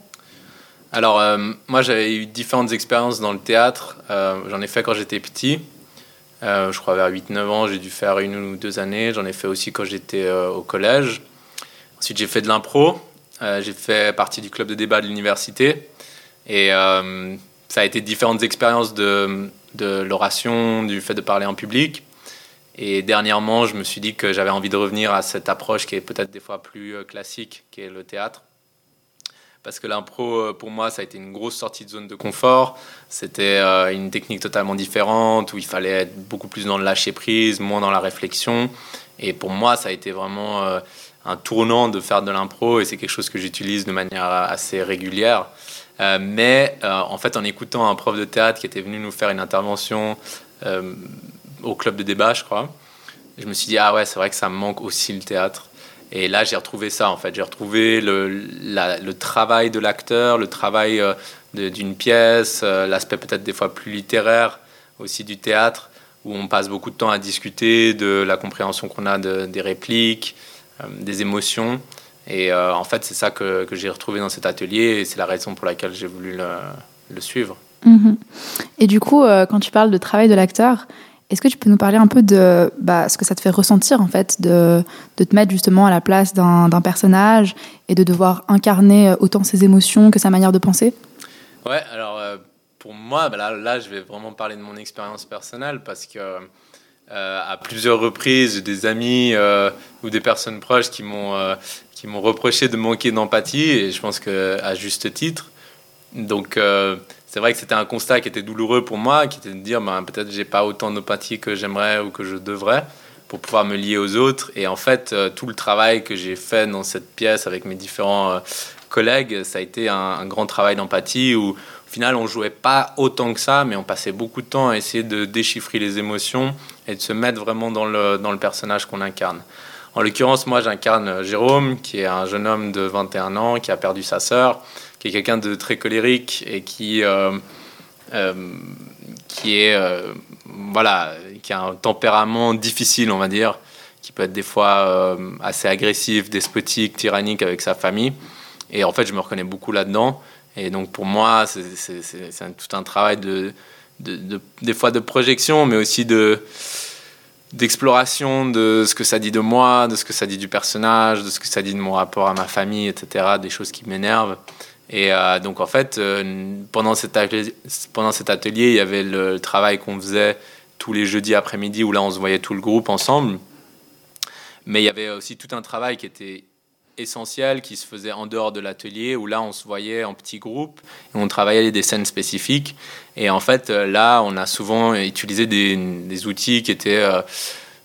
Alors, moi, j'avais eu différentes expériences dans le théâtre. J'en ai fait quand j'étais petit. Je crois vers 8-9 ans, j'ai dû faire une ou deux années. J'en ai fait aussi quand j'étais au collège. Ensuite, j'ai fait de l'impro. J'ai fait partie du club de débat de l'université. Et ça a été différentes expériences de, de l'oration, du fait de parler en public. Et dernièrement, je me suis dit que j'avais envie de revenir à cette approche qui est peut-être des fois plus euh, classique, qui est le théâtre parce que l'impro, euh, pour moi, ça a été une grosse sortie de zone de confort. C'était euh, une technique totalement différente où il fallait être beaucoup plus dans le lâcher prise, moins dans la réflexion. Et pour moi, ça a été vraiment un tournant de faire de l'impro et c'est quelque chose que j'utilise de manière assez régulière. Euh, mais euh, en fait, en écoutant un prof de théâtre qui était venu nous faire une intervention euh, au club de débat, je crois, je me suis dit, ah ouais, c'est vrai que ça me manque aussi le théâtre. Et là, j'ai retrouvé ça, en fait. J'ai retrouvé le, travail de l'acteur, le travail d'une pièce, l'aspect peut-être des fois plus littéraire aussi du théâtre, où on passe beaucoup de temps à discuter de la compréhension qu'on a de- des répliques, des émotions. Et euh, en fait, c'est ça que, que j'ai retrouvé dans cet atelier, et c'est la raison pour laquelle j'ai voulu le, le suivre. Mhm. Et du coup, euh, quand tu parles de travail de l'acteur, est-ce que tu peux nous parler un peu de bah, ce que ça te fait ressentir, en fait, de, de te mettre justement à la place d'un personnage et de devoir incarner euh, autant ses émotions que sa manière de penser? Ouais, alors euh, pour moi, bah là, là, je vais vraiment parler de mon expérience personnelle parce que à plusieurs reprises, des amis euh, ou des personnes proches qui m'ont euh, qui reproché de manquer d'empathie et je pense que à juste titre. Donc euh, c'est vrai que c'était un constat qui était douloureux pour moi, qui était de dire ben, peut-être j'ai pas autant d'empathie que j'aimerais ou que je devrais pour pouvoir me lier aux autres. Et en fait, euh, tout le travail que j'ai fait dans cette pièce avec mes différents euh, collègues, ça a été un, grand travail d'empathie final on jouait pas autant que ça, mais on passait beaucoup de temps à essayer de déchiffrer les émotions et de se mettre vraiment dans le, dans le personnage qu'on incarne. En l'occurrence, moi j'incarne Jérôme, qui est un jeune homme de 21 ans, qui a perdu sa sœur, qui est quelqu'un de très colérique et qui, euh, euh, qui est euh, voilà, qui a un tempérament difficile, on va dire, qui peut être des fois euh, assez agressif, despotique, tyrannique avec sa famille. Et en fait, je me reconnais beaucoup là-dedans. Et donc pour moi, c'est tout un travail de, de, de- des fois de projection, mais aussi de d'exploration de ce que ça dit de moi, de ce que ça dit du personnage, de ce que ça dit de mon rapport à ma famille, etc. Des choses qui m'énervent. Et euh, donc en fait, euh, pendant, cet atelier, pendant cet atelier, il y avait le travail qu'on faisait tous les jeudis après-midi où là on se voyait tout le groupe ensemble. Mais il y avait aussi tout un travail qui était essentiel qui se faisait en dehors de l'atelier où là on se voyait en petits groupes et on travaillait des scènes spécifiques. Et en fait euh, là on a souvent utilisé des, outils qui étaient euh,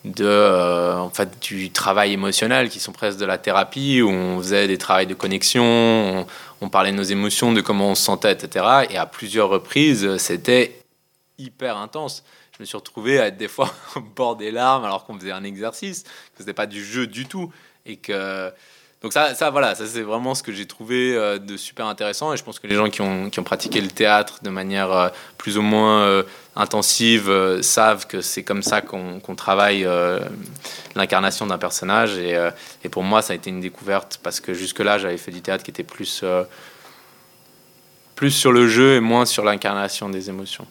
de euh, fait du travail émotionnel qui sont presque de la thérapie où on faisait des travaux de connexion on, parlait de nos émotions de comment on se sentait etc et à plusieurs reprises c'était hyper intense. Je me suis retrouvé à être des fois au bord des larmes alors qu'on faisait un exercice que c'était pas du jeu du tout et que donc ça, ça voilà, ça c'est vraiment ce que j'ai trouvé euh, de super intéressant. Et je pense que les gens qui ont, qui ont pratiqué le théâtre de manière euh, plus ou moins euh, intensive savent que c'est comme ça qu'on qu'on travaille l'incarnation d'un personnage. Et, et pour moi ça a été une découverte parce que jusque-là j'avais fait du théâtre qui était plus, plus sur le jeu et moins sur l'incarnation des émotions.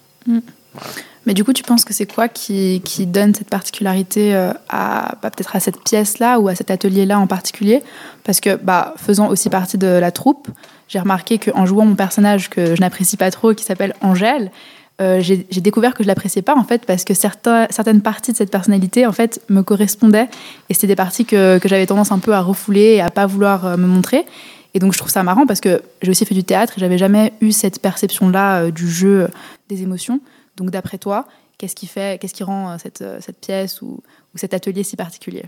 Mais du coup, tu penses que c'est quoi qui, qui donne cette particularité euh, à bah, peut-être à cette pièce-là ou à cet atelier-là en particulier? Parce que, bah, faisant aussi partie de la troupe, j'ai remarqué qu'en jouant mon personnage que je n'apprécie pas trop, qui s'appelle Angèle, euh, j'ai découvert que je l'appréciais pas en fait parce que certains, certaines parties de cette personnalité en fait me correspondaient et c'était des parties que, que j'avais tendance un peu à refouler et à pas vouloir euh, me montrer. Et donc je trouve ça marrant parce que j'ai aussi fait du théâtre et j'avais jamais eu cette perception-là du jeu, des émotions. Donc d'après toi, qu'est-ce qui fait, qu'est-ce qui rend euh, cette, euh, cette pièce ou, cet atelier si particulier?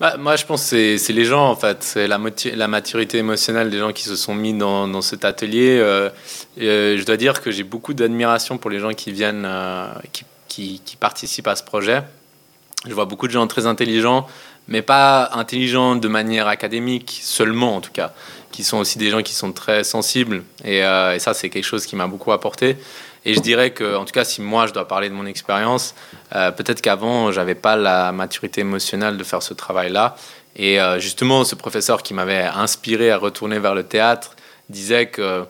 Bah, moi, je pense que c'est- les gens, en fait. C'est la, la maturité émotionnelle des gens qui se sont mis dans, cet atelier. Euh, je dois dire que j'ai beaucoup d'admiration pour les gens qui viennent, qui, participent à ce projet. Je vois beaucoup de gens très intelligents, mais pas intelligents de manière académique seulement, en tout cas, qui sont aussi des gens qui sont très sensibles. Et ça, c'est quelque chose qui m'a beaucoup apporté. Et je dirais que, en tout cas, si moi je dois parler de mon expérience, euh, peut-être qu'avant j'avais pas la maturité émotionnelle de faire ce travail-là. Et euh, justement, ce professeur qui m'avait inspiré à retourner vers le théâtre disait que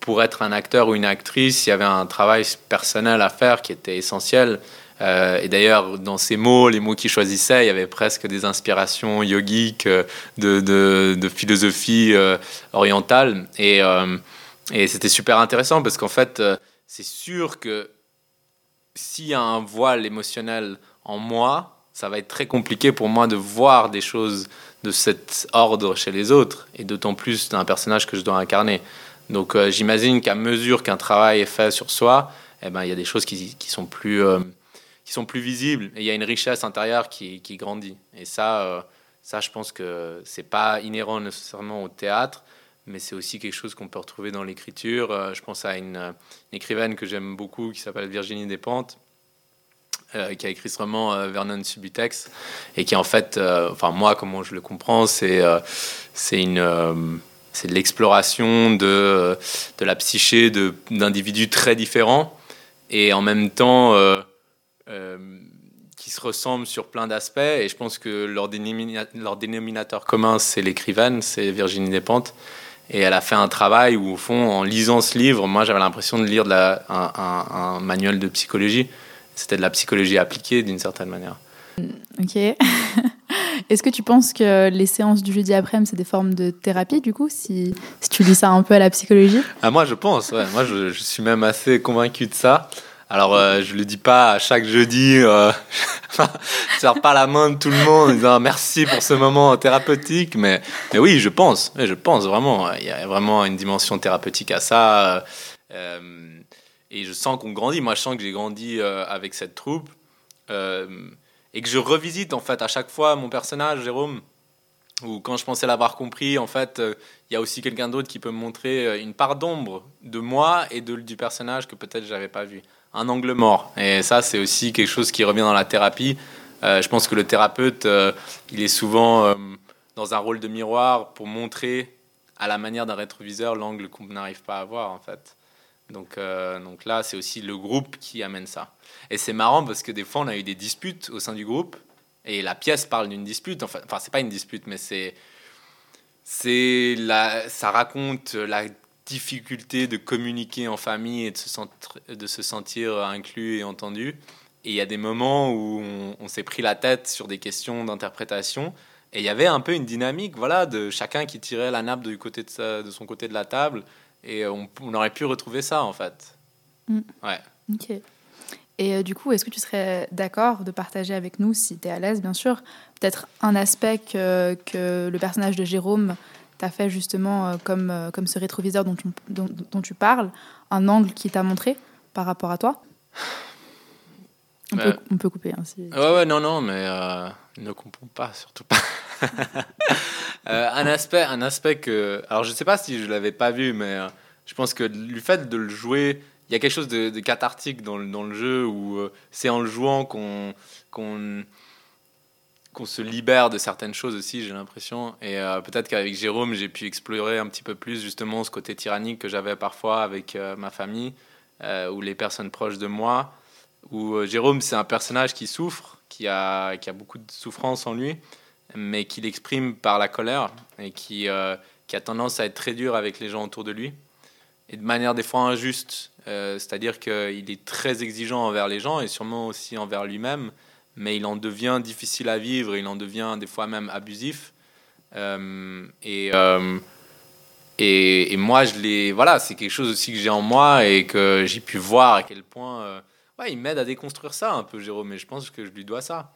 pour être un acteur ou une actrice, il y avait un travail personnel à faire qui était essentiel. Euh, et d'ailleurs, dans ces mots, les mots qu'il choisissait, il y avait presque des inspirations yogiques, de, philosophie orientale. Et, c'était super intéressant parce qu'en fait, c'est sûr que s'il y a un voile émotionnel en moi, ça va être très compliqué pour moi de voir des choses de cet ordre chez les autres, et d'autant plus d'un personnage que je dois incarner. Donc euh, j'imagine qu'à mesure qu'un travail est fait sur soi, eh ben, il y a des choses qui, sont plus, euh, qui sont plus visibles, et il y a une richesse intérieure qui, qui grandit. Et ça, euh, ça, je pense que c'est pas inhérent nécessairement au théâtre, mais c'est aussi quelque chose qu'on peut retrouver dans l'écriture. Euh, je pense à une, écrivaine que j'aime beaucoup qui s'appelle Virginie Despentes, euh, qui a écrit ce roman euh, Vernon Subutex, et qui en fait, euh, enfin moi, comment je le comprends, c'est euh, c'est une c'est l'exploration de, de la psyché d'individus très différents et en même temps qui se ressemblent sur plein d'aspects. Et je pense que leur, leur dénominateur commun, c'est l'écrivaine, c'est Virginie Despentes. Et elle a fait un travail où, au fond, en lisant ce livre, moi j'avais l'impression de lire de la- un, un- un manuel de psychologie. C'était de la psychologie appliquée d'une certaine manière. Ok. Est-ce que tu penses que les séances du jeudi après-midi, c'est des formes de thérapie, du coup, si, si tu lis ça un peu à la psychologie? Ah, moi, je pense, ouais. Moi, je, je suis même assez convaincu de ça. Alors, euh, je le dis pas chaque jeudi, euh, je serre pas la main de tout le monde en disant merci pour ce moment thérapeutique, mais, mais oui, je pense, je pense vraiment. Il y a vraiment une dimension thérapeutique à ça. euh, euh, et je sens qu'on grandit. Moi, je sens que j'ai grandi euh, avec cette troupe. et que je revisite, en fait, à chaque fois mon personnage, Jérôme, ou quand je pensais l'avoir compris, en fait, il y a aussi quelqu'un d'autre qui peut me montrer une part d'ombre de moi et de, du personnage que peut-être j'avais pas vu. Un angle mort. Et ça, c'est aussi quelque chose qui revient dans la thérapie. Euh, je pense que le thérapeute, euh, il est souvent euh, dans un rôle de miroir pour montrer à la manière d'un rétroviseur l'angle qu'on n'arrive pas à voir, en fait. Donc, donc là, c'est aussi le groupe qui amène ça. Et c'est marrant parce que des fois, on a eu des disputes au sein du groupe. Et la pièce parle d'une dispute. Enfin, enfin c'est pas une dispute, mais c'est. c'est ça raconte la difficulté de communiquer en famille et de se, sentir, de se sentir inclus et entendu. Et il y a des moments où on, on s'est pris la tête sur des questions d'interprétation. Et il y avait un peu une dynamique, voilà, de chacun qui tirait la nappe du côté de, sa- de son côté de la table. Et on, on aurait pu retrouver ça, en fait. Mm. Ouais. Ok. Et euh, du coup, est-ce que tu serais d'accord de partager avec nous, si tu es à l'aise, bien sûr, peut-être un aspect que, que le personnage de Jérôme t'a fait justement euh, comme, euh, comme ce rétroviseur dont tu, dont, dont tu parles, un angle qui t'a montré par rapport à toi? On, peut, on peut couper. Hein, si- Ouais, ouais, non, non, mais euh, ne comprends pas, surtout pas. Euh, un aspect, un aspect que, alors je sais pas si je l'avais pas vu, mais euh, je pense que le fait de le jouer, il y a quelque chose de, de cathartique dans le, dans le jeu où c'est en le jouant qu'on qu'on qu'on se libère de certaines choses aussi, j'ai l'impression. Et euh, peut-être qu'avec Jérôme, j'ai pu explorer un petit peu plus justement ce côté tyrannique que j'avais parfois avec euh, ma famille euh, ou les personnes proches de moi où Jérôme, c'est un personnage qui souffre, qui a, qui a beaucoup de souffrance en lui, mais qui l'exprime par la colère et qui, qui a tendance à être très dur avec les gens autour de lui. Et de manière des fois injuste, c'est-à-dire qu'il est très exigeant envers les gens et sûrement aussi envers lui-même, mais il en devient difficile à vivre, il en devient des fois même abusif. Euh, et, euh, et, et moi, je l'ai, voilà, c'est quelque chose aussi que j'ai en moi et que j'ai pu voir à quel point euh, ouais, il m'aide à déconstruire ça un peu, Jérôme. Et je pense que je lui dois ça.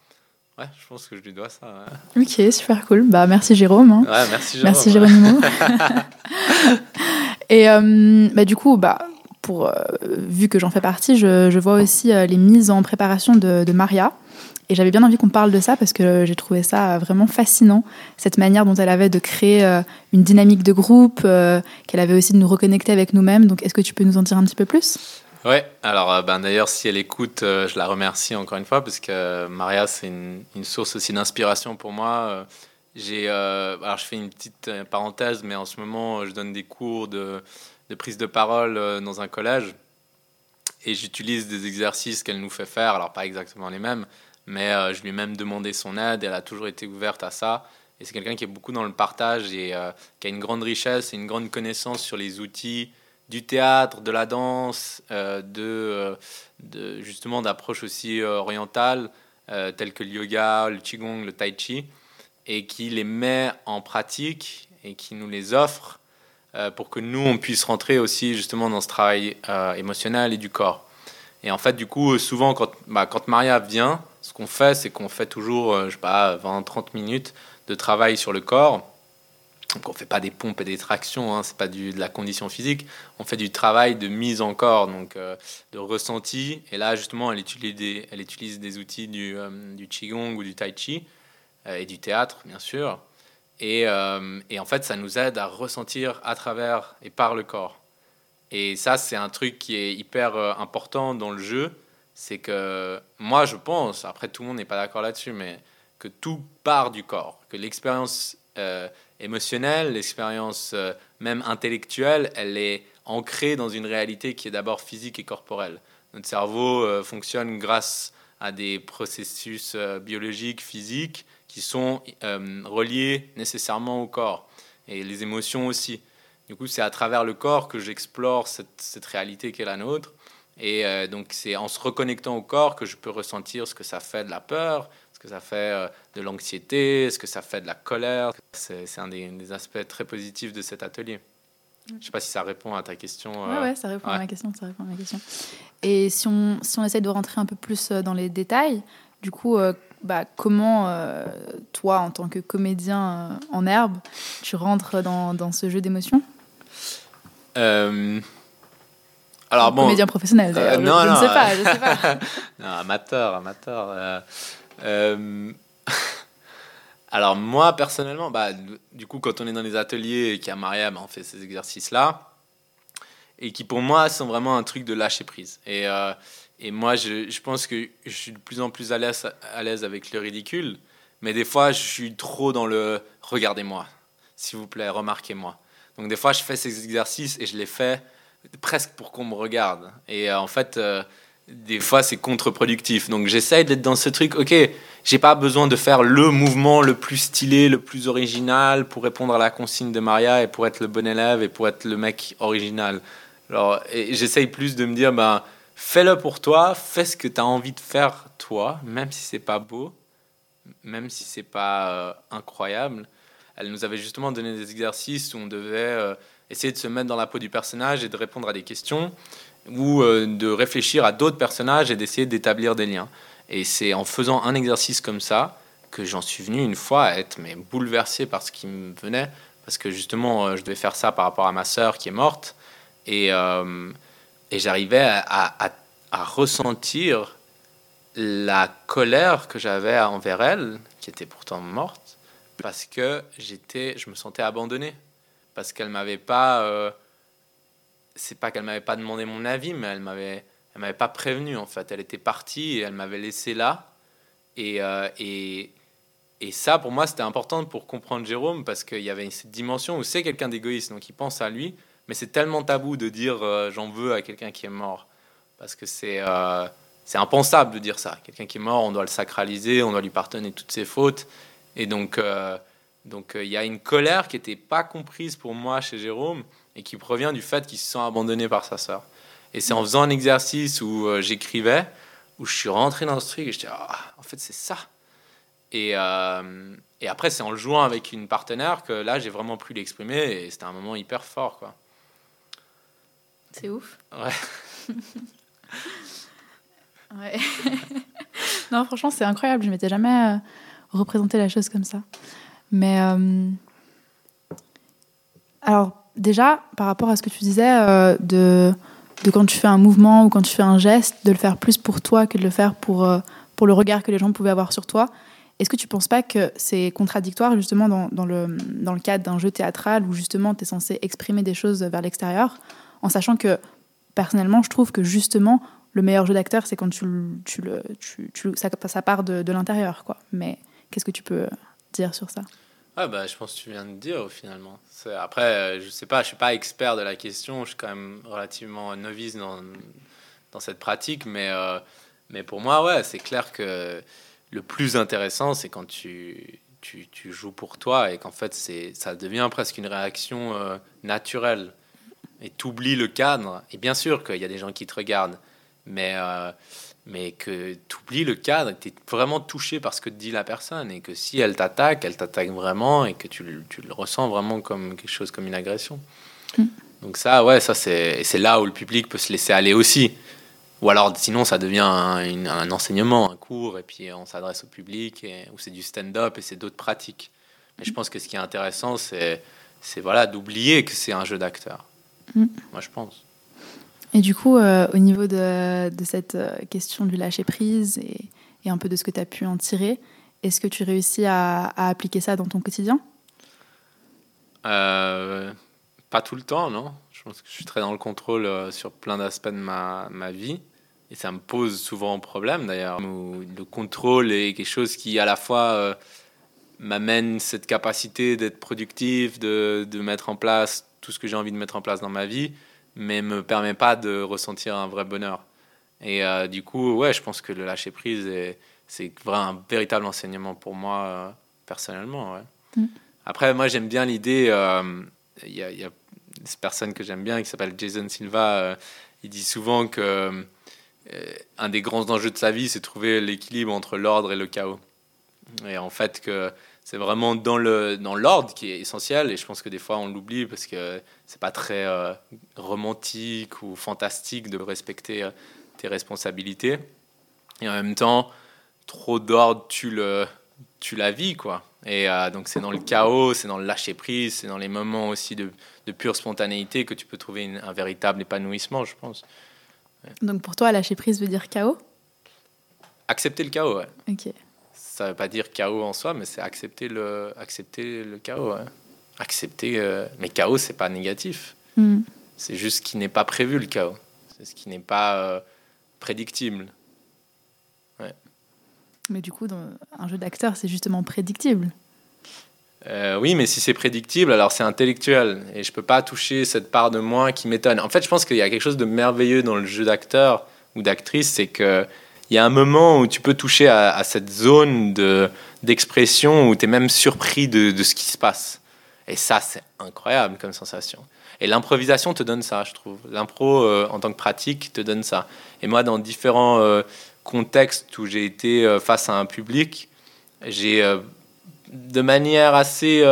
Ouais, je pense que je lui dois ça. Ouais, Ok, super cool. Bah, merci Jérôme. hein. Ouais, merci Jérôme. Merci Géronimo. Et bah, du coup, bah, pour, euh, vu que j'en fais partie, je, je vois aussi euh, les mises en préparation de, de Maria. Et j'avais bien envie qu'on parle de ça parce que j'ai trouvé ça vraiment fascinant, cette manière dont elle avait de créer euh, une dynamique de groupe, euh, qu'elle avait aussi de nous reconnecter avec nous-mêmes. Donc est-ce que tu peux nous en dire un petit peu plus? Ouais, alors euh, ben, d'ailleurs, si elle écoute, je la remercie encore une fois parce que Maria, c'est une, source aussi d'inspiration pour moi. J'ai, alors je fais une petite parenthèse, mais en ce moment, je donne des cours de, prise de parole dans un collège et j'utilise des exercices qu'elle nous fait faire, alors pas exactement les mêmes, mais euh, je lui ai même demandé son aide elle a toujours été ouverte à ça. Et c'est quelqu'un qui est beaucoup dans le partage et euh, qui a une grande richesse et une grande connaissance sur les outils du théâtre, de la danse, euh, de, de justement d'approches aussi orientales telles que le yoga, le qigong, le tai chi, et qui les met en pratique et qui nous les offre pour que nous on puisse rentrer aussi justement dans ce travail émotionnel et du corps. Et en fait, du coup, souvent quand, bah, quand Maria vient, ce qu'on fait, c'est qu'on fait toujours, euh, je sais pas, 20-30 minutes de travail sur le corps. Donc on fait pas des pompes et des tractions, hein, c'est pas du, de la condition physique. On fait du travail de mise en corps, donc euh, de ressenti. Et là, justement, elle utilise des, elle utilise des outils du, euh, du qigong ou du tai chi et du théâtre, bien sûr. Et, et en fait, ça nous aide à ressentir à travers et par le corps. Et ça, c'est un truc qui est hyper important dans le jeu. C'est que moi, je pense, après tout le monde n'est pas d'accord là-dessus, mais que tout part du corps, que l'expérience euh, émotionnelle, l'expérience euh, même intellectuelle, elle est ancrée dans une réalité qui est d'abord physique et corporelle. Notre cerveau euh, fonctionne grâce à des processus biologiques, physiques, qui sont reliés nécessairement au corps, et les émotions aussi. Du coup, c'est à travers le corps que j'explore cette réalité qui est la nôtre. Et euh, donc, c'est en se reconnectant au corps que je peux ressentir ce que ça fait de la peur, ce que ça fait euh, de l'anxiété, ce que ça fait de la colère. C'est un des, des aspects très positifs de cet atelier. Je ne sais pas si ça répond à ta question. Euh, ouais, ça répond à ma question, ça répond à ma question. Et si on, si on essaie de rentrer un peu plus dans les détails, du coup, euh, bah, comment euh, toi, en tant que comédien en herbe, tu rentres dans, dans ce jeu d'émotions? Alors bon, Comédien professionnel. Euh, je, non, je non, ne sais euh, pas, je sais pas. non, amateur, amateur. euh, euh, alors moi personnellement, bah, du coup quand on est dans les ateliers et qu'il y a Maria, bah, on fait ces exercices-là et qui pour moi sont vraiment un truc de lâcher prise. Et, euh, et moi je, je pense que je suis de plus en plus à l'aise, à l'aise avec le ridicule, mais des fois je suis trop dans le regardez-moi, s'il vous plaît, remarquez-moi. Donc des fois je fais ces exercices et je les fais presque pour qu'on me regarde. Et euh, en fait, euh, des fois, c'est contre-productif. Donc j'essaye d'être dans ce truc, ok, j'ai pas besoin de faire le mouvement le plus stylé, le plus original pour répondre à la consigne de Maria et pour être le bon élève et pour être le mec original. Alors, j'essaye plus de me dire, ben, fais-le pour toi, fais ce que tu as envie de faire toi, même si c'est pas beau, même si c'est pas euh, incroyable. Elle nous avait justement donné des exercices où on devait essayer de se mettre dans la peau du personnage et de répondre à des questions. ou euh, de réfléchir à d'autres personnages et d'essayer d'établir des liens. Et c'est en faisant un exercice comme ça que j'en suis venu une fois à être mais bouleversé par ce qui me venait, parce que justement, euh, je devais faire ça par rapport à ma sœur qui est morte, et, euh, j'arrivais à ressentir la colère que j'avais envers elle, qui était pourtant morte, parce que j'étais, je me sentais abandonné, parce qu'elle m'avait pas, euh, c'est pas qu'elle m'avait pas demandé mon avis, mais elle m'avait, elle m'avait pas prévenu en fait. Elle était partie et elle m'avait laissé là, et euh, et et ça, pour moi, c'était important pour comprendre Jérôme parce qu'il y avait cette dimension où c'est quelqu'un d'égoïste, donc il pense à lui, mais c'est tellement tabou de dire euh, j'en veux à quelqu'un qui est mort parce que c'est euh, c'est impensable de dire ça. Quelqu'un qui est mort, on doit le sacraliser, on doit lui pardonner toutes ses fautes, et donc donc euh, il y a une colère qui n'était pas comprise pour moi chez Jérôme et qui provient du fait qu'il se sent abandonné par sa sœur. Et c'est en faisant un exercice où euh, j'écrivais, où je suis rentré dans ce truc et je dis ah, en fait c'est ça. Et, euh, et après, c'est en le jouant avec une partenaire que là, j'ai vraiment pu l'exprimer et c'était un moment hyper fort. Quoi. C'est ouf. Ouais. Ouais. non, franchement, c'est incroyable. Je m'étais jamais représenté la chose comme ça. Mais euh, alors, déjà, par rapport à ce que tu disais euh, de, de quand tu fais un mouvement ou quand tu fais un geste, de le faire plus pour toi que de le faire pour, euh, pour le regard que les gens pouvaient avoir sur toi. Est-ce que tu penses pas que c'est contradictoire justement dans, dans, le, dans le cadre d'un jeu théâtral où justement tu es censé exprimer des choses vers l'extérieur, en sachant que personnellement, je trouve que justement, le meilleur jeu d'acteur, c'est quand tu, tu le, tu, tu- ça, ça part de, de l'intérieur, quoi. Mais qu'est-ce que tu peux dire sur ça? Ouais, bah, je pense que tu viens de dire finalement. Après, euh, je sais pas, je suis pas expert de la question, je suis quand même relativement novice dans, dans cette pratique, mais, euh, mais pour moi, ouais, c'est clair que le plus intéressant, c'est quand tu, tu, joues pour toi et qu'en fait, c'est, ça devient presque une réaction euh, naturelle. Et tu oublies le cadre. Et bien sûr qu'il y a des gens qui te regardent, mais, mais que tu oublies le cadre, tu es vraiment touché par ce que te dit la personne. Et que si elle t'attaque, elle t'attaque vraiment et que tu, le- tu le ressens vraiment comme quelque chose, comme une agression. Mm. Donc ça, ouais, ça c'est, là où le public peut se laisser aller aussi. Ou alors, sinon, ça devient un, une- un enseignement, un cours, et puis on s'adresse au public, et, ou c'est du stand-up, et c'est d'autres pratiques. Mais je pense que ce qui est intéressant, c'est, c'est voilà, d'oublier que c'est un jeu d'acteur. Mm. Moi, je pense. Et du coup, euh, au niveau de, cette euh, question du lâcher-prise et, et un peu de ce que tu as pu en tirer, est-ce que tu réussis à, appliquer ça dans ton quotidien? Euh, pas tout le temps, non. Je pense que je suis très dans le contrôle sur plein d'aspects de ma, vie. Et ça me pose souvent problème d'ailleurs. Le contrôle est quelque chose qui à la fois m'amène cette capacité d'être productif, de mettre en place tout ce que j'ai envie de mettre en place dans ma vie, mais me permet pas de ressentir un vrai bonheur. Et euh, du coup, ouais, je pense que le lâcher prise, est- c'est vraiment un véritable enseignement pour moi euh, personnellement. Ouais. Mm. Après, moi, j'aime bien l'idée. euh, Il y, a, y a cette personne que j'aime bien qui s'appelle Jason Silva. il dit souvent que un des grands enjeux de sa vie, c'est trouver l'équilibre entre l'ordre et le chaos. Et en fait, que c'est vraiment dans le dans l'ordre qui est essentiel. Et je pense que des fois, on l'oublie parce que c'est pas très euh, romantique ou fantastique de respecter euh, tes responsabilités. Et en même temps, trop d'ordre tue le tue la vie, quoi. Et euh, donc c'est dans le chaos, c'est dans le lâcher prise, c'est dans les moments aussi de, de pure spontanéité que tu peux trouver une- un véritable épanouissement, je pense. Donc pour toi, lâcher-prise veut dire chaos? Accepter le chaos, ouais. Ok. Ça veut pas dire chaos en soi, mais c'est accepter le, accepter le chaos. ouais. Accepter, euh, mais chaos, c'est pas négatif. Hmm. C'est juste ce qui n'est pas prévu, le chaos. C'est ce qui n'est pas euh, prédictible. Mais du coup, dans un jeu d'acteur, c'est justement prédictible. Euh, oui, mais si c'est prédictible, alors c'est intellectuel. Et je peux pas toucher cette part de moi qui m'étonne. En fait, je pense qu'il y a quelque chose de merveilleux dans le jeu d'acteur ou d'actrice, c'est que il y a un moment où tu peux toucher à, cette zone de, d'expression où tu es même surpris de, de ce qui se passe. Et ça, c'est incroyable comme sensation. Et l'improvisation te donne ça, je trouve. L'impro, euh, en tant que pratique, te donne ça. Et moi, dans différents euh, contextes où j'ai été euh, face à un public, j'ai, de manière assez,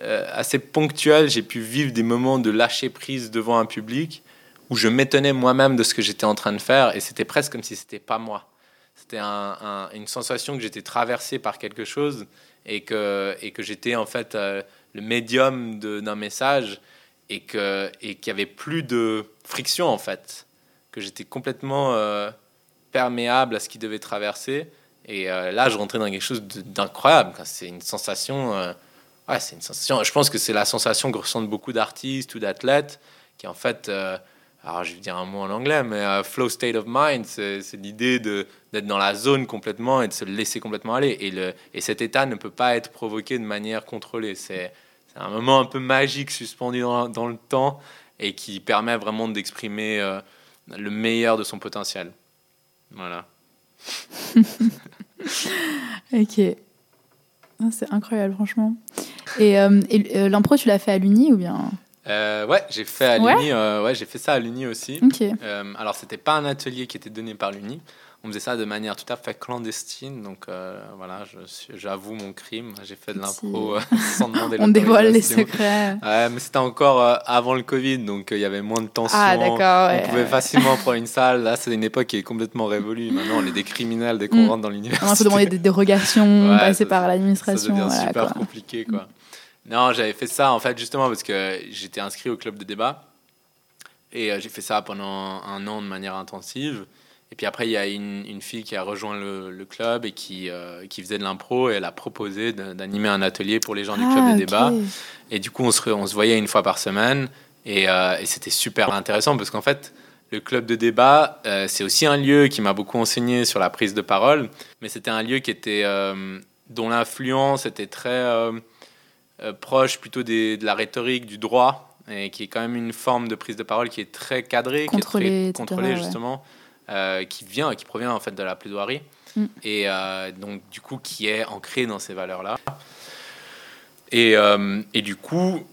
assez ponctuelle, j'ai pu vivre des moments de lâcher prise devant un public où je m'étonnais moi-même de ce que j'étais en train de faire et c'était presque comme si c'était pas moi. C'était un- un- une sensation que j'étais traversé par quelque chose et que, j'étais en fait euh, le médium d'un message et que et qu'il y avait plus de friction en fait, que j'étais complètement euh, perméable à ce qui devait traverser. Et euh, là, je rentrais dans quelque chose d'incroyable. C'est une sensation. Je pense que c'est la sensation que ressentent beaucoup d'artistes ou d'athlètes, qui en fait. Alors, je vais dire un mot en anglais, mais euh, flow state of mind, c'est l'idée d'être dans la zone complètement et de se laisser complètement aller. Et, le, et cet état ne peut pas être provoqué de manière contrôlée. C'est un moment un peu magique suspendu dans, le temps et qui permet vraiment d'exprimer euh, le meilleur de son potentiel. Voilà. Ok. Ah, C'est incroyable, franchement. Et, et, euh, l'impro, tu l'as fait à l'Uni ou bien? Euh, ouais, j'ai fait à Ouais l'Uni. euh, ouais, j'ai fait ça à l'Uni aussi. Ok. Euh, alors, c'était pas un atelier qui était donné par l'Uni. On faisait ça de manière tout à fait clandestine. Donc, euh, voilà, j'avoue mon crime. J'ai fait de l'impro sans demander On dévoile les secrets. Ouais, mais c'était encore avant le Covid, donc il y avait moins de tension. Ah, d'accord. ouais, on pouvait facilement prendre une salle. Là, c'est une époque qui est complètement révolue. Maintenant, on est des criminels dès qu'on Mm. rentre dans On l'université. peut demander des dérogations, passer ça- par ça l'administration. devient voilà, super quoi. compliqué, quoi. Non, j'avais fait ça, en fait, justement, parce que j'étais inscrit au club de débat. Et euh, j'ai fait ça pendant un an de manière intensive. Et puis après, il y a une, une fille qui a rejoint le, le club et qui, euh, qui faisait de l'impro. Et elle a proposé d'animer un atelier pour les gens du club Ah, de ok. débat. Et du coup, on se, re- on se voyait une fois par semaine. Et, euh, et c'était super intéressant parce qu'en fait, le club de débat, euh, c'est aussi un lieu qui m'a beaucoup enseigné sur la prise de parole. Mais c'était un lieu qui était, dont l'influence était très proche plutôt des- de la rhétorique, du droit. Et qui est quand même une forme de prise de parole qui est très cadrée, Contrôlée, qui est très contrôlée justement, euh, qui vient, qui provient en fait de la plaidoirie. Mm. Et euh, donc, du coup, qui est ancrée dans ces valeurs-là. Et, euh, et du coup,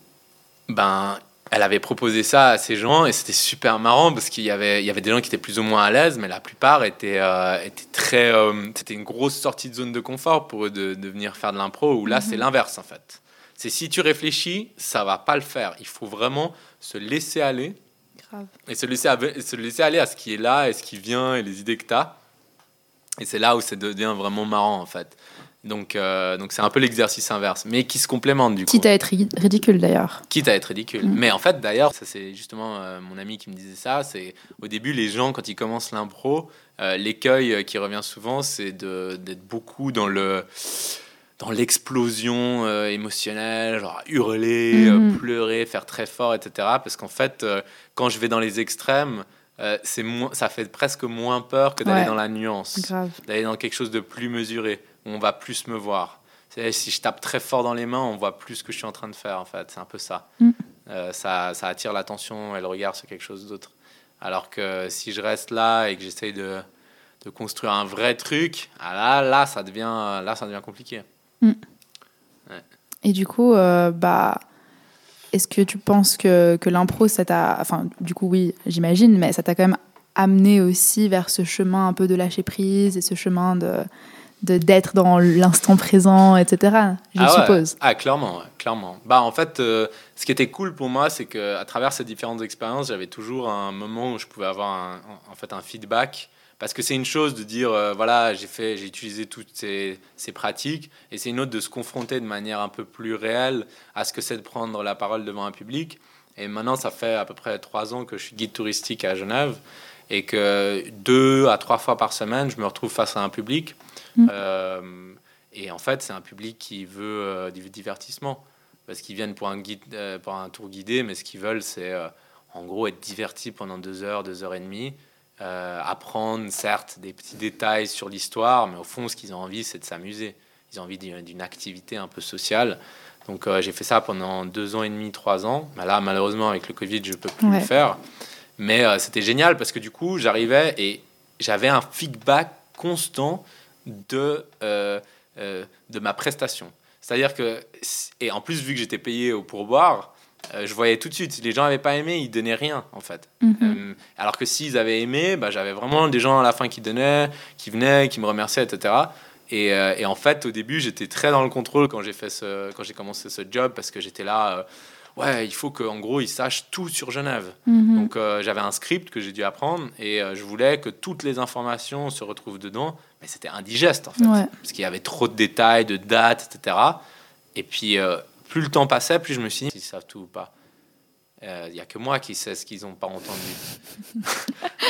ben, elle avait proposé ça à ces gens et c'était super marrant parce qu'il y avait, il y avait des gens qui étaient plus ou moins à l'aise, mais la plupart étaient, euh, étaient très. euh, c'était une grosse sortie de zone de confort pour eux de, de venir faire de l'impro, où là, c'est l'inverse en fait. C'est si tu réfléchis, ça va pas le faire. Il faut vraiment se laisser aller Grave. et se laisser, se laisser aller à ce qui est là et ce qui vient et les idées que tu as. Et c'est là où ça devient vraiment marrant en fait. Donc, euh, donc c'est un peu l'exercice inverse, mais qui se complémente du coup. Quitte à être ri- ridicule d'ailleurs. Quitte à être ridicule. Mm. Mais en fait, d'ailleurs, ça c'est justement euh, mon ami qui me disait ça. C'est au début, les gens quand ils commencent l'impro, euh, l'écueil qui revient souvent, c'est d'être beaucoup dans le dans l'explosion euh, émotionnelle, genre hurler, euh, Mhm. pleurer, faire très fort, etc. Parce qu'en fait, euh, quand je vais dans les extrêmes, c'est moins, ça fait presque moins peur que d'aller Ouais. dans la nuance d'aller dans quelque chose de plus mesuré, où on va plus me voir. Si je tape très fort dans les mains, on voit plus ce que je suis en train de faire, en fait. C'est un peu ça. Mm. Ça. Ça attire l'attention et le regard sur quelque chose d'autre. Alors que si je reste là et que j'essaye de, de construire un vrai truc, ah là, là, ça devient, là, ça devient compliqué. Et du coup, euh, bah, est-ce que tu penses que, que l'impro, ça t'a. Enfin, du coup, oui, j'imagine, mais ça t'a quand même amené aussi vers ce chemin un peu de lâcher prise et ce chemin de d'être dans l'instant présent, etc. Je ah ouais. suppose. Ah, clairement, ouais, clairement. Bah, en fait, euh, ce qui était cool pour moi, c'est que à travers ces différentes expériences, j'avais toujours un moment où je pouvais avoir un, en fait un feedback. Parce que c'est une chose de dire, euh, voilà, j'ai fait, j'ai utilisé toutes ces, ces pratiques, et c'est une autre de se confronter de manière un peu plus réelle à ce que c'est de prendre la parole devant un public. Et maintenant, ça fait à peu près trois ans que je suis guide touristique à Genève, et que deux à trois fois par semaine, je me retrouve face à un public. Mm. Euh, et en fait, c'est un public qui veut euh, du divertissement. Parce qu'ils viennent pour un, guide, pour un tour guidé, mais ce qu'ils veulent, c'est en gros être divertis pendant deux heures, deux heures et demie. Euh, apprendre, certes, des petits détails sur l'histoire, mais au fond, ce qu'ils ont envie, c'est de s'amuser. Ils ont envie d'une activité un peu sociale. Donc, euh, j'ai fait ça pendant deux ans et demi, trois ans. Là, malheureusement, avec le Covid, je peux plus Ouais. le faire. Mais euh, c'était génial parce que du coup, j'arrivais et j'avais un feedback constant de, de ma prestation. C'est-à-dire que, et en plus, vu que j'étais payé au pourboire, euh, je voyais tout de suite, les gens n'avaient pas aimé, ils donnaient rien, en fait. Mhm. Euh, alors que s'ils avaient aimé, bah, j'avais vraiment des gens à la fin qui donnaient, qui venaient, qui me remerciaient, etc. Et, euh, et en fait, au début, j'étais très dans le contrôle quand j'ai fait ce, quand j'ai commencé ce job parce que j'étais là. ouais, il faut qu'en gros, ils sachent tout sur Genève. Mhm. Donc j'avais un script que j'ai dû apprendre et je voulais que toutes les informations se retrouvent dedans, mais c'était indigeste en fait, Ouais. parce qu'il y avait trop de détails, de dates, etc. Et puis plus le temps passait, plus je me suis dit, ils savent tout ou pas. Euh, Il y a que moi qui sais ce qu'ils n'ont pas entendu.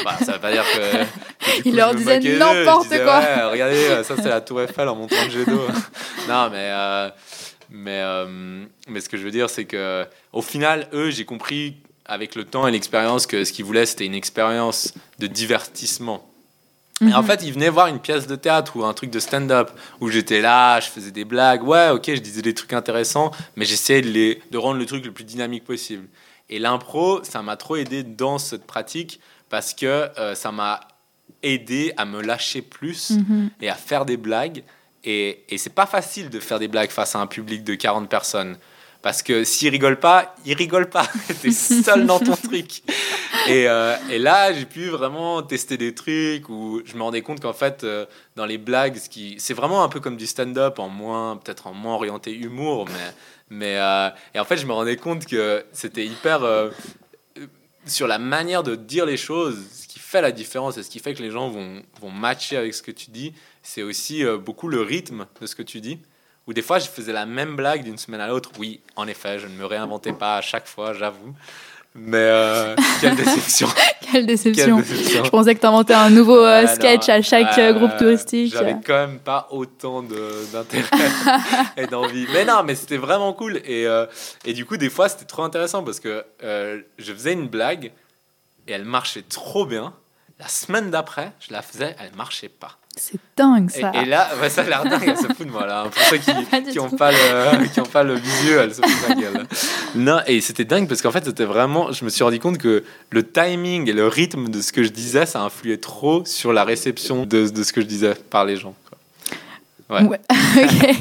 bah, ça veut pas dire que. que Il leur disait n'importe quoi. Ouais, regardez, euh, ça c'est la Tour Eiffel en montant le jet d'eau. non, mais. euh, mais, euh, mais ce que je veux dire, c'est que au final, eux, j'ai compris avec le temps et l'expérience que ce qu'ils voulaient, c'était une expérience de divertissement. Et en Mhm. fait, ils venaient voir une pièce de théâtre ou un truc de stand-up où j'étais là, je faisais des blagues. Ouais, ok, je disais des trucs intéressants, mais j'essayais de, les, de rendre le truc le plus dynamique possible. Et l'impro, ça m'a trop aidé dans cette pratique parce que euh, ça m'a aidé à me lâcher plus Mhm. et à faire des blagues. Et, et c'est pas facile de faire des blagues face à un public de 40 personnes. Parce que s'ils rigolent pas, ils rigolent pas. T'es seul dans ton truc. Et, euh, et là, j'ai pu vraiment tester des trucs où je me rendais compte qu'en fait, euh, dans les blagues, c'est vraiment un peu comme du stand-up, en moins, peut-être en moins orienté humour, mais, euh, et en fait, je me rendais compte que c'était hyper sur la manière de dire les choses, ce qui fait la différence et ce qui fait que les gens vont, vont matcher avec ce que tu dis, c'est aussi beaucoup le rythme de ce que tu dis. Ou des fois, je faisais la même blague d'une semaine à l'autre. Oui, en effet, je ne me réinventais pas à chaque fois, j'avoue. Mais euh, quelle déception. Quelle Quelle déception. Je pensais que t'inventais un nouveau euh, sketch à chaque euh, groupe touristique. J'avais quand même pas autant d'intérêt et d'envie. Mais non, mais c'était vraiment cool. Et, et du coup, des fois, c'était trop intéressant parce que je faisais une blague et elle marchait trop bien. La semaine d'après, je la faisais, elle marchait pas. C'est dingue Et, ça. et là, ouais, ça a l'air dingue, elle se fout de moi là. hein. Pour ceux qui Pas du qui ont tout. pas le qui ont pas le visuel, elle se fout de ma gueule. Non, et c'était dingue parce qu'en fait, c'était vraiment. Je me suis rendu compte que le timing et le rythme de ce que je disais, ça influait trop sur la réception de, de ce que je disais par les gens. Ouais. Ouais. Ok.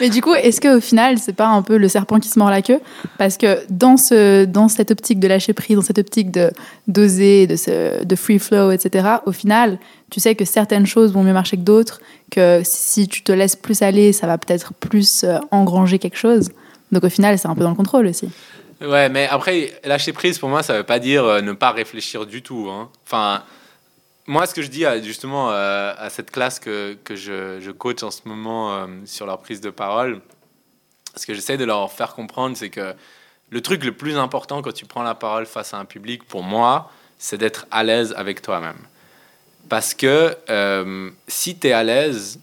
Mais du coup, est-ce qu'au final, c'est pas un peu le serpent qui se mord la queue? Parce que dans, ce, dans cette optique de lâcher prise, dans cette optique de d'oser, de, ce- de free flow, etc., au final, tu sais que certaines choses vont mieux marcher que d'autres, que si tu te laisses plus aller, ça va peut-être plus euh, engranger quelque chose. Donc au final, c'est un peu dans le contrôle aussi. Ouais, mais après, lâcher prise, pour moi, ça veut pas dire euh, ne pas réfléchir du tout. hein. Enfin, moi, ce que je dis justement euh, à cette classe que, que je, je coach en ce moment euh, sur leur prise de parole, ce que j'essaie de leur faire comprendre, c'est que le truc le plus important quand tu prends la parole face à un public, pour moi, c'est d'être à l'aise avec toi-même. Parce que euh, si tu es à l'aise,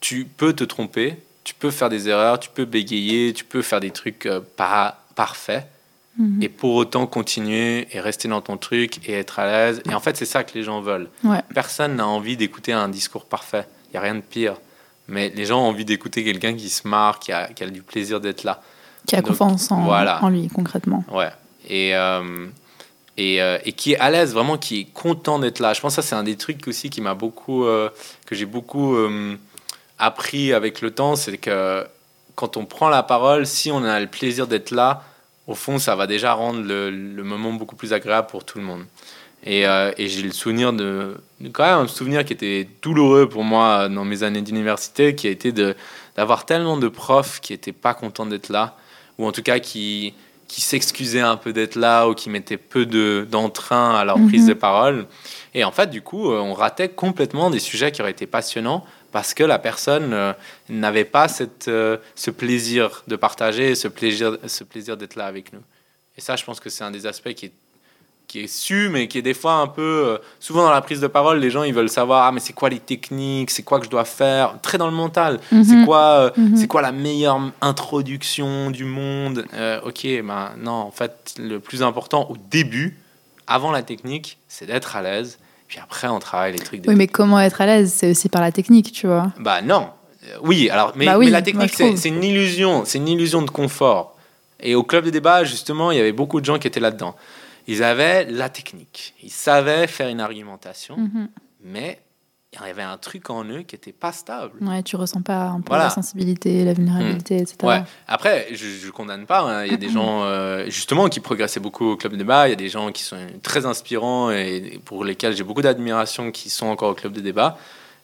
tu peux te tromper, tu peux faire des erreurs, tu peux bégayer, tu peux faire des trucs pas parfaits, Mhm. et pour autant continuer et rester dans ton truc et être à l'aise. Et en fait, c'est ça que les gens veulent. Ouais. Personne n'a envie d'écouter un discours parfait. Il n'y a rien de pire. Mais les gens ont envie d'écouter quelqu'un qui se marre, qui a, qui a du plaisir d'être là. Qui a Donc, confiance en, voilà. en lui, concrètement. Ouais. Et, euh, et, euh, et qui est à l'aise, vraiment, qui est content d'être là. Je pense que ça, c'est un des trucs aussi qui m'a beaucoup, euh, que j'ai beaucoup appris avec le temps, c'est que quand on prend la parole, si on a le plaisir d'être là, au fond, ça va déjà rendre le, le moment beaucoup plus agréable pour tout le monde. Et, euh, et j'ai le souvenir de, de- quand même un souvenir qui était douloureux pour moi dans mes années d'université, qui a été d'avoir tellement de profs qui étaient pas contents d'être là, ou en tout cas qui qui s'excusaient un peu d'être là ou qui mettaient peu de d'entrain à leur Mhm. prise de parole. Et en fait, du coup, euh, on ratait complètement des sujets qui auraient été passionnants parce que la personne euh, n'avait pas cette, euh, ce plaisir de partager, ce plaisir, ce plaisir d'être là avec nous. Et ça, je pense que c'est un des aspects qui est, qui est su, mais qui est des fois un peu... euh, souvent dans la prise de parole, les gens, ils veulent savoir, ah, mais c'est quoi les techniques, c'est quoi que je dois faire, très dans le mental. Mhm. C'est quoi, Mhm. c'est quoi la meilleure introduction du monde? Ok, ben non, en fait, le plus important au début, avant la technique, c'est d'être à l'aise. Puis après, on travaille les trucs de Oui, mais comment être à l'aise C'est aussi par la technique, tu vois. bah non. Euh, Oui, alors mais, Bah oui, mais la technique c'est une illusion, c'est une illusion de confort. Et au club de débat justement, il y avait beaucoup de gens qui étaient là-dedans. Ils avaient la technique, ils savaient faire une argumentation, Mhm. mais il y avait un truc en eux qui était pas stable. Ouais, tu ressens pas un peu Voilà. la sensibilité, la vulnérabilité, etc. Ouais. Après, je, je condamne pas. hein. Il y a des gens euh, justement qui progressaient beaucoup au club de débat. Il y a des gens qui sont très inspirants et pour lesquels j'ai beaucoup d'admiration qui sont encore au club de débat.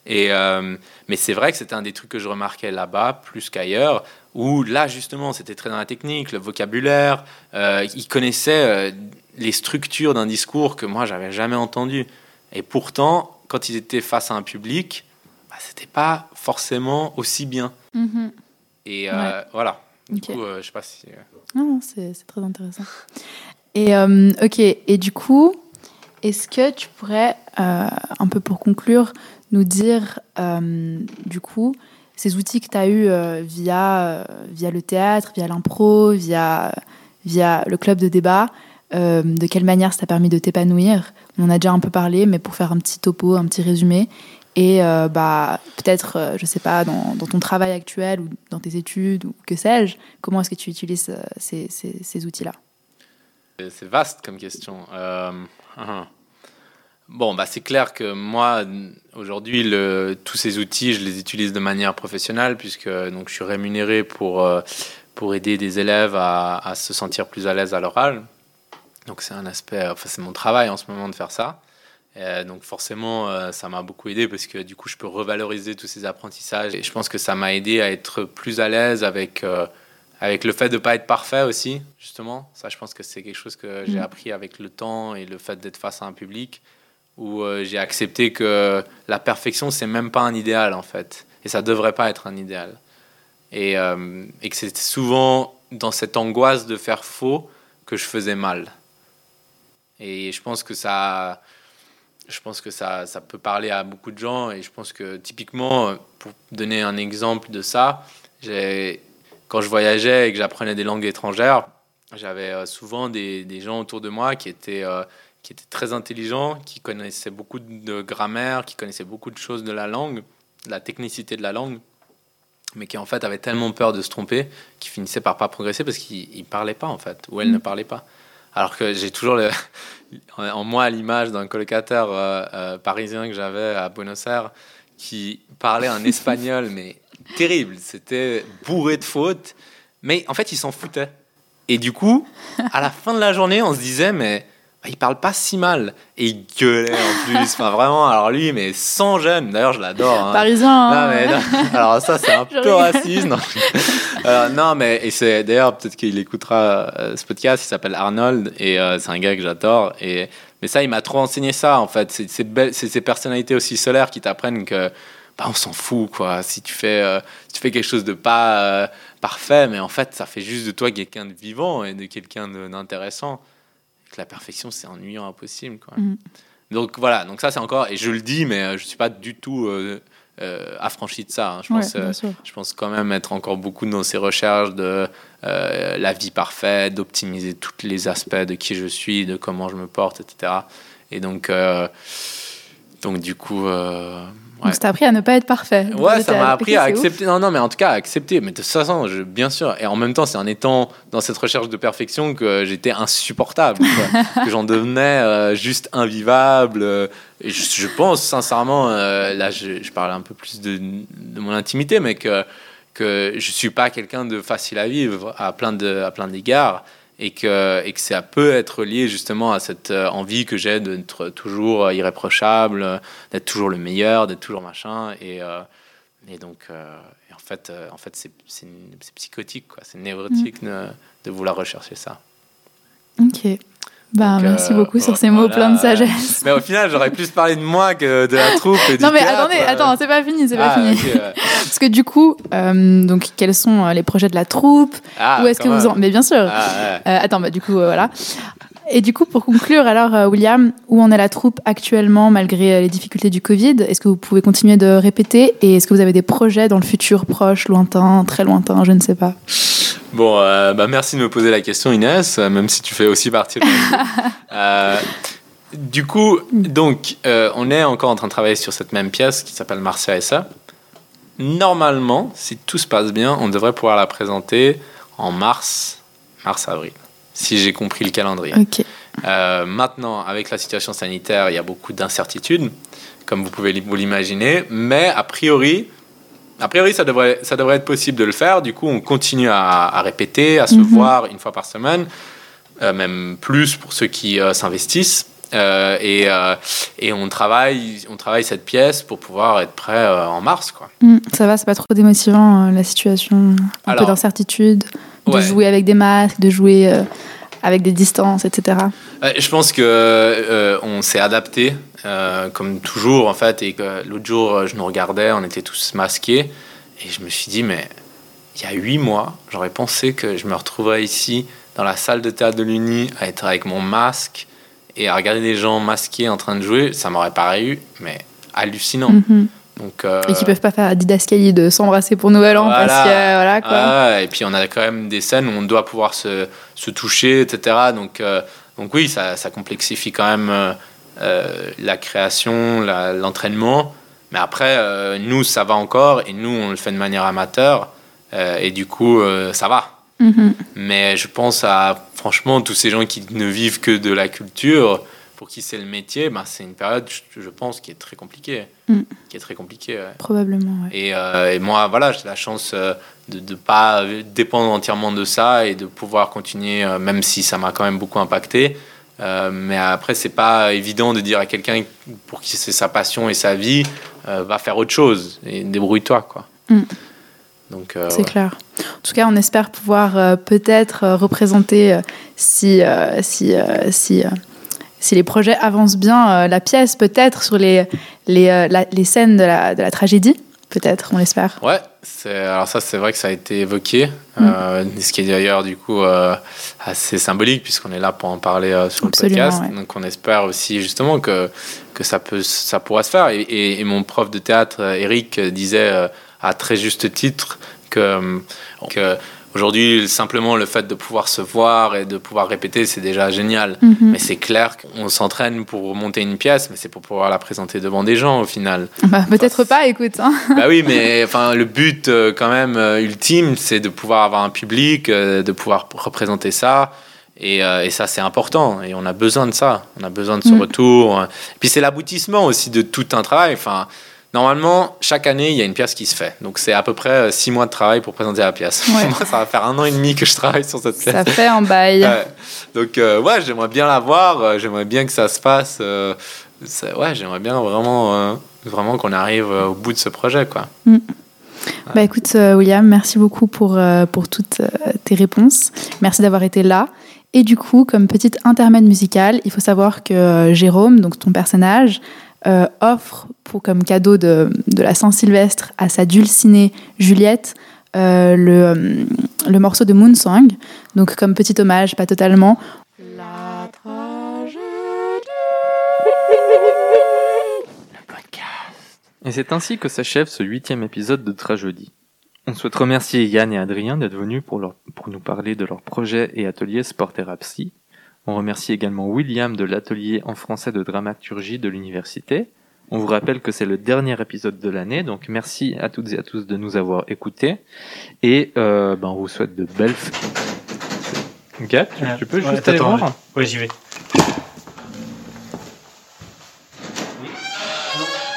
Et, euh, mais c'est vrai que c'était un des trucs que je remarquais là-bas plus qu'ailleurs, où là justement c'était très dans la technique, le vocabulaire, euh, ils connaissaient les structures d'un discours que moi j'avais jamais entendu. Et pourtant, quand ils étaient face à un public, bah, c'était pas forcément aussi bien. Mhm. Et euh, Ouais. voilà. Du coup, euh, je sais pas si. Non, non, c'est très intéressant. Et euh, ok, et du coup, est-ce que tu pourrais, euh, un peu pour conclure, nous dire, euh, du coup, ces outils que tu as eus euh, via, euh, via le théâtre, via l'impro, via, via le club de débat, euh, de quelle manière ça t'a permis de t'épanouir? On en a déjà un peu parlé, mais pour faire un petit topo, un petit résumé. Et euh, bah, peut-être, euh, je sais pas, dans, ton travail actuel ou dans tes études ou que sais-je, comment est-ce que tu utilises euh, ces, outils-là? C'est- vaste comme question. Hum. Bon, bah, c'est clair que moi, aujourd'hui, tous ces outils, je les utilise de manière professionnelle, puisque donc, je suis rémunéré pour, pour aider des élèves à, à se sentir plus à l'aise à l'oral. Donc, c'est un aspect, enfin, c'est mon travail en ce moment de faire ça. Euh, donc, forcément, euh, ça m'a beaucoup aidé parce que du coup, je peux revaloriser tous ces apprentissages. Et je pense que ça m'a aidé à être plus à l'aise avec. euh, avec le fait de ne pas être parfait aussi, justement. Ça, je pense que c'est quelque chose que j'ai Mhm. appris avec le temps et le fait d'être face à un public où euh, j'ai accepté que la perfection, c'est même pas un idéal, en fait. Et ça devrait pas être un idéal. Et, euh, et que c'était souvent dans cette angoisse de faire faux que je faisais mal. Et je pense que ça, je pense que ça, ça peut parler à beaucoup de gens. Et je pense que typiquement, pour donner un exemple de ça, quand je voyageais et que j'apprenais des langues étrangères, j'avais euh, souvent des, des gens autour de moi qui étaient, euh, qui étaient très intelligents, qui connaissaient beaucoup de grammaire, qui connaissaient beaucoup de choses de la langue, de la technicité de la langue, mais qui en fait avaient tellement peur de se tromper qu'ils finissaient par pas progresser parce qu'ils ne parlaient pas en fait, ou elles ne parlaient pas. Alors que j'ai toujours le, en moi l'image d'un colocataire euh, euh, parisien que j'avais à Buenos Aires qui parlait un espagnol, mais terrible. C'était bourré de fautes, mais en fait, il s'en foutait. Et du coup, à la fin de la journée, on se disait, mais il parle pas si mal. Et il gueulait en plus. Enfin, vraiment, alors lui, mais sans gêne. D'ailleurs, je l'adore. hein. Parisien, Non, hein mais non. Alors, ça, c'est un peu raciste. Non, Euh, non mais et c'est d'ailleurs, peut-être qu'il écoutera euh, ce podcast. Il s'appelle Arnold et euh, c'est un gars que j'adore. Et mais ça, il m'a trop enseigné ça, en fait. C'est ces personnalités aussi solaires qui t'apprennent que bah, on s'en fout, quoi. Si tu fais, euh, si tu fais quelque chose de pas parfait, mais en fait, ça fait juste de toi quelqu'un de vivant et de quelqu'un d'intéressant. Que la perfection, c'est ennuyant, impossible, quoi. Mhm. Donc voilà, donc ça, c'est encore, et je le dis, mais euh, je suis pas du tout euh, euh, affranchi de ça. hein. Je Ouais, pense, euh, je pense quand même être encore beaucoup dans ces recherches de la vie parfaite, d'optimiser tous les aspects de qui je suis, de comment je me porte, etc. Et donc, donc du coup, ouais. Donc, ça t'a appris à ne pas être parfait. Ouais, ça m'a appris à ouf. accepter. Non, non, mais en tout cas, à accepter. Mais de toute façon, je, bien sûr. Et en même temps, c'est en étant dans cette recherche de perfection que j'étais insupportable. quoi. que j'en devenais euh, juste invivable. Et je, je pense, sincèrement, euh, là, je, je parle un peu plus de, de mon intimité, mais que, que je suis pas quelqu'un de facile à vivre à plein de- à plein d'égards. Et que, et que ça peut être lié justement à cette euh, envie que j'ai d'être toujours euh, irréprochable, d'être toujours le meilleur, d'être toujours machin. Et, euh, et donc, et en fait, en fait c'est, psychotique. C'est névrotique de, de vouloir rechercher ça. Ok. Bah, Donc, merci euh, beaucoup sur ces voilà. mots pleins de sagesse. Mais au final, j'aurais plus parlé de moi que de la troupe et du Non mais théâtre. attendez, attends, c'est pas fini, c'est pas Ah, fini. ouais. Parce que du coup, euh, donc quels sont euh, les projets de la troupe? Ah, Où est-ce que vous en. Mais bien sûr. Ah, ouais. Euh, attends, bah du coup, voilà. Et du coup, pour conclure, alors, euh, William, où en est la troupe actuellement malgré euh, les difficultés du Covid? Est-ce que vous pouvez continuer de répéter? Et est-ce que vous avez des projets dans le futur proche, lointain, très lointain, je ne sais pas? Bon, euh, bah merci de me poser la question, Inès, même si tu fais aussi partie de. Euh, Du coup, donc, euh, on est encore en train de travailler sur cette même pièce qui s'appelle Marcia et ça. Normalement, si tout se passe bien, on devrait pouvoir la présenter en mars, mars-avril, si j'ai compris le calendrier. Euh, maintenant, avec la situation sanitaire, il y a beaucoup d'incertitudes, comme vous pouvez vous l'imaginer, mais a priori, a priori ça, devrait, ça devrait être possible de le faire. Du coup, on continue à, à répéter, à se Mhm. voir une fois par semaine, euh, même plus pour ceux qui euh, s'investissent. et, et on travaille, on travaille cette pièce pour pouvoir être prêt en mars, quoi. Mm, ça va, c'est pas trop démotivant la situation, un Alors, peu d'incertitude, de ouais. jouer avec des masques, de jouer euh, avec des distances, etc. Euh, Je pense que euh, on s'est adapté, euh, comme toujours en fait. Et que l'autre jour, je nous regardais, on était tous masqués, et je me suis dit, mais il y a huit mois, j'aurais pensé que je me retrouverais ici dans la salle de théâtre de l'Uni à être avec mon masque et à regarder des gens masqués en train de jouer. Ça m'aurait paru, mais hallucinant. Mhm. Donc, euh, Et qui peuvent pas faire didascalie de s'embrasser pour Nouvel An parce que euh, voilà quoi. ah, et puis on a quand même des scènes où on doit pouvoir se, se toucher, etc. Donc, euh, donc oui, ça, ça complexifie quand même euh, euh, la création, l'entraînement. Mais après, euh, nous, ça va encore, et nous, on le fait de manière amateur, euh, et du coup, euh, ça va. Mhm. Mais je pense à, franchement, tous ces gens qui ne vivent que de la culture, pour qui c'est le métier, ben, c'est une période, je, pense, qui est très compliquée. Mm. Qui est très compliquée, ouais. Probablement, ouais. Et, euh, et moi, voilà, j'ai la chance euh, de ne pas dépendre entièrement de ça et de pouvoir continuer, euh, même si ça m'a quand même beaucoup impacté. Euh, mais après, c'est pas évident de dire à quelqu'un pour qui c'est sa passion et sa vie, euh, va faire autre chose et débrouille-toi, quoi. Mm. Donc, euh, C'est ouais. clair. En tout cas, on espère pouvoir euh, peut-être euh, représenter, euh, si, euh, si, euh, si, euh, si les projets avancent bien, euh, la pièce, peut-être sur les, les, euh, la- les scènes de la, de la tragédie. Peut-être, on l'espère. Ouais, alors ça, c'est vrai que ça a été évoqué, Mm. euh, ce qui est d'ailleurs du coup euh, assez symbolique puisqu'on est là pour en parler euh, sur Absolument, le podcast. ouais. Donc on espère aussi justement que, que ça, peut, ça pourra se faire. Et, et- et mon prof de théâtre, Eric, disait à très juste titre que, que aujourd'hui, simplement le fait de pouvoir se voir et de pouvoir répéter, c'est déjà génial. Mhm. Mais c'est clair qu'on s'entraîne pour monter une pièce, mais c'est pour pouvoir la présenter devant des gens au final. Bah, peut-être pas, écoute. hein. Bah oui, mais enfin, le but euh, quand même euh, ultime, c'est de pouvoir avoir un public, euh, de pouvoir représenter ça. Et, euh, et ça, c'est important. Et on a besoin de ça. On a besoin de ce Mm. retour. Et puis c'est l'aboutissement aussi de tout un travail. Enfin, normalement, chaque année, il y a une pièce qui se fait. Donc c'est à peu près euh, six mois de travail pour présenter la pièce. Ouais. Moi, ça va faire un an et demi que je travaille sur cette pièce. Ça fait un bail. Ouais. Donc euh, ouais, j'aimerais bien la voir, euh, j'aimerais bien que ça se passe. euh, ça- ouais, j'aimerais bien vraiment, euh, vraiment qu'on arrive au bout de ce projet, quoi. Bah écoute, William, merci beaucoup pour, pour toutes tes réponses. Merci d'avoir été là. Et du coup, comme petite intermède musicale, il faut savoir que Jérôme, donc ton personnage, euh, offre pour, comme cadeau de, la Saint-Sylvestre à sa dulcinée Juliette euh, le, euh, le morceau de Moonsong. Donc comme petit hommage, pas totalement. La Et c'est ainsi que s'achève ce huitième épisode de Tragédie. On souhaite remercier Yann et Adrien d'être venus pour, leur- pour nous parler de leur projet et atelier Sport Thérapie. On remercie également William de l'atelier en français de dramaturgie de l'université. On vous rappelle que c'est le dernier épisode de l'année, donc merci à toutes et à tous de nous avoir écoutés. Et euh, ben, on vous souhaite de belles... Gap, tu, tu peux Ouais, juste aller voir Oui, j'y vais. Non,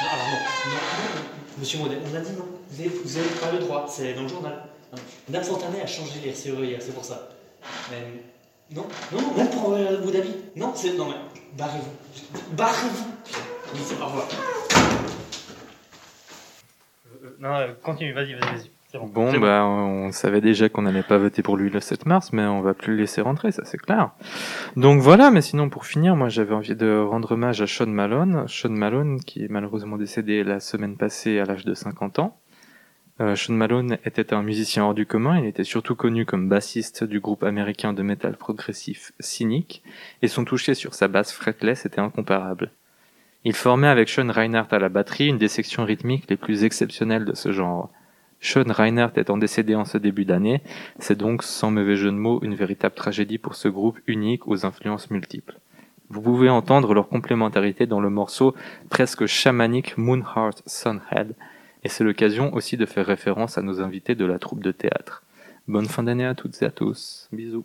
alors non, non, non, monsieur Modèle, on a dit non. Vous avez, vous avez pas le droit, c'est dans le journal. Madame Fontanet a changé les RCE hier, c'est pour ça. Mais non, non, non, même pour euh, Abu Dhabi. Non, c'est. Non, mais barrez-vous. Barrez-vous. Au revoir. non, continue, vas-y, vas-y, vas-y. Bon. Bah, on savait déjà qu'on n'allait pas voter pour lui le 7 mars, mais on va plus le laisser rentrer, ça c'est clair. Donc voilà, mais sinon pour finir, moi j'avais envie de rendre hommage à Sean Malone. Sean Malone, qui est malheureusement décédé la semaine passée à l'âge de 50 ans. Euh, Sean Malone était un musicien hors du commun, il était surtout connu comme bassiste du groupe américain de métal progressif Cynic, et son toucher sur sa basse fretless était incomparable. Il formait avec Sean Reinhardt à la batterie une des sections rythmiques les plus exceptionnelles de ce genre. Sean Reinhardt étant décédé en ce début d'année, c'est donc, sans mauvais jeu de mots, une véritable tragédie pour ce groupe unique aux influences multiples. Vous pouvez entendre leur complémentarité dans le morceau presque chamanique Moonheart Sunhead, et c'est l'occasion aussi de faire référence à nos invités de la troupe de théâtre. Bonne fin d'année à toutes et à tous. Bisous.